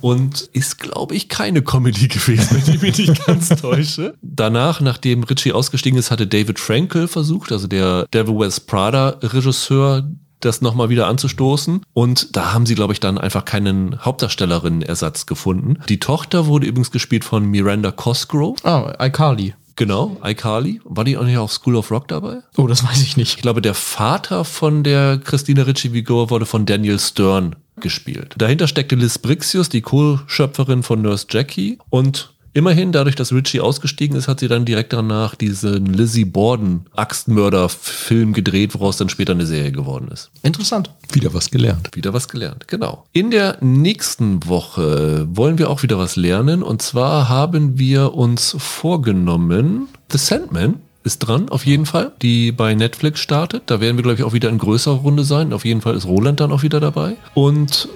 und ist, glaube ich, keine Comedy gewesen, wenn ich mich nicht ganz täusche. Danach, nachdem Ritchie ausgestiegen ist, hatte David Frankel versucht, also der Devil Wears Prada Regisseur, das nochmal wieder anzustoßen. Und da haben sie, glaube ich, dann einfach keinen Hauptdarstellerinnen-Ersatz gefunden. Die Tochter wurde übrigens gespielt von Miranda Cosgrove. Oh, iCarly. Genau, iCarly. War die auch nicht auf School of Rock dabei? Oh, das weiß ich nicht. Ich glaube, der Vater von der Christina Ricci-Figur wurde von Daniel Stern gespielt. Dahinter steckte Liz Brixius, die Co-Schöpferin von Nurse Jackie. Und immerhin, dadurch, dass Ritchie ausgestiegen ist, hat sie dann direkt danach diesen Lizzie Borden Axtmörder-Film gedreht, woraus dann später eine Serie geworden ist. Interessant. Wieder was gelernt. Wieder was gelernt, genau. In der nächsten Woche wollen wir auch wieder was lernen. Und zwar haben wir uns vorgenommen, The Sandman ist dran, auf jeden Fall, die bei Netflix startet. Da werden wir, glaube ich, auch wieder in größerer Runde sein. Auf jeden Fall ist Roland dann auch wieder dabei. Und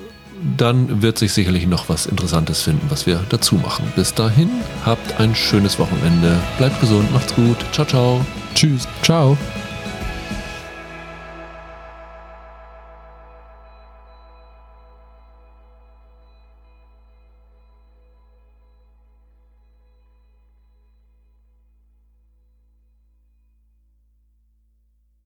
dann wird sich sicherlich noch was Interessantes finden, was wir dazu machen. Bis dahin, habt ein schönes Wochenende. Bleibt gesund, macht's gut. Ciao, ciao. Tschüss. Ciao.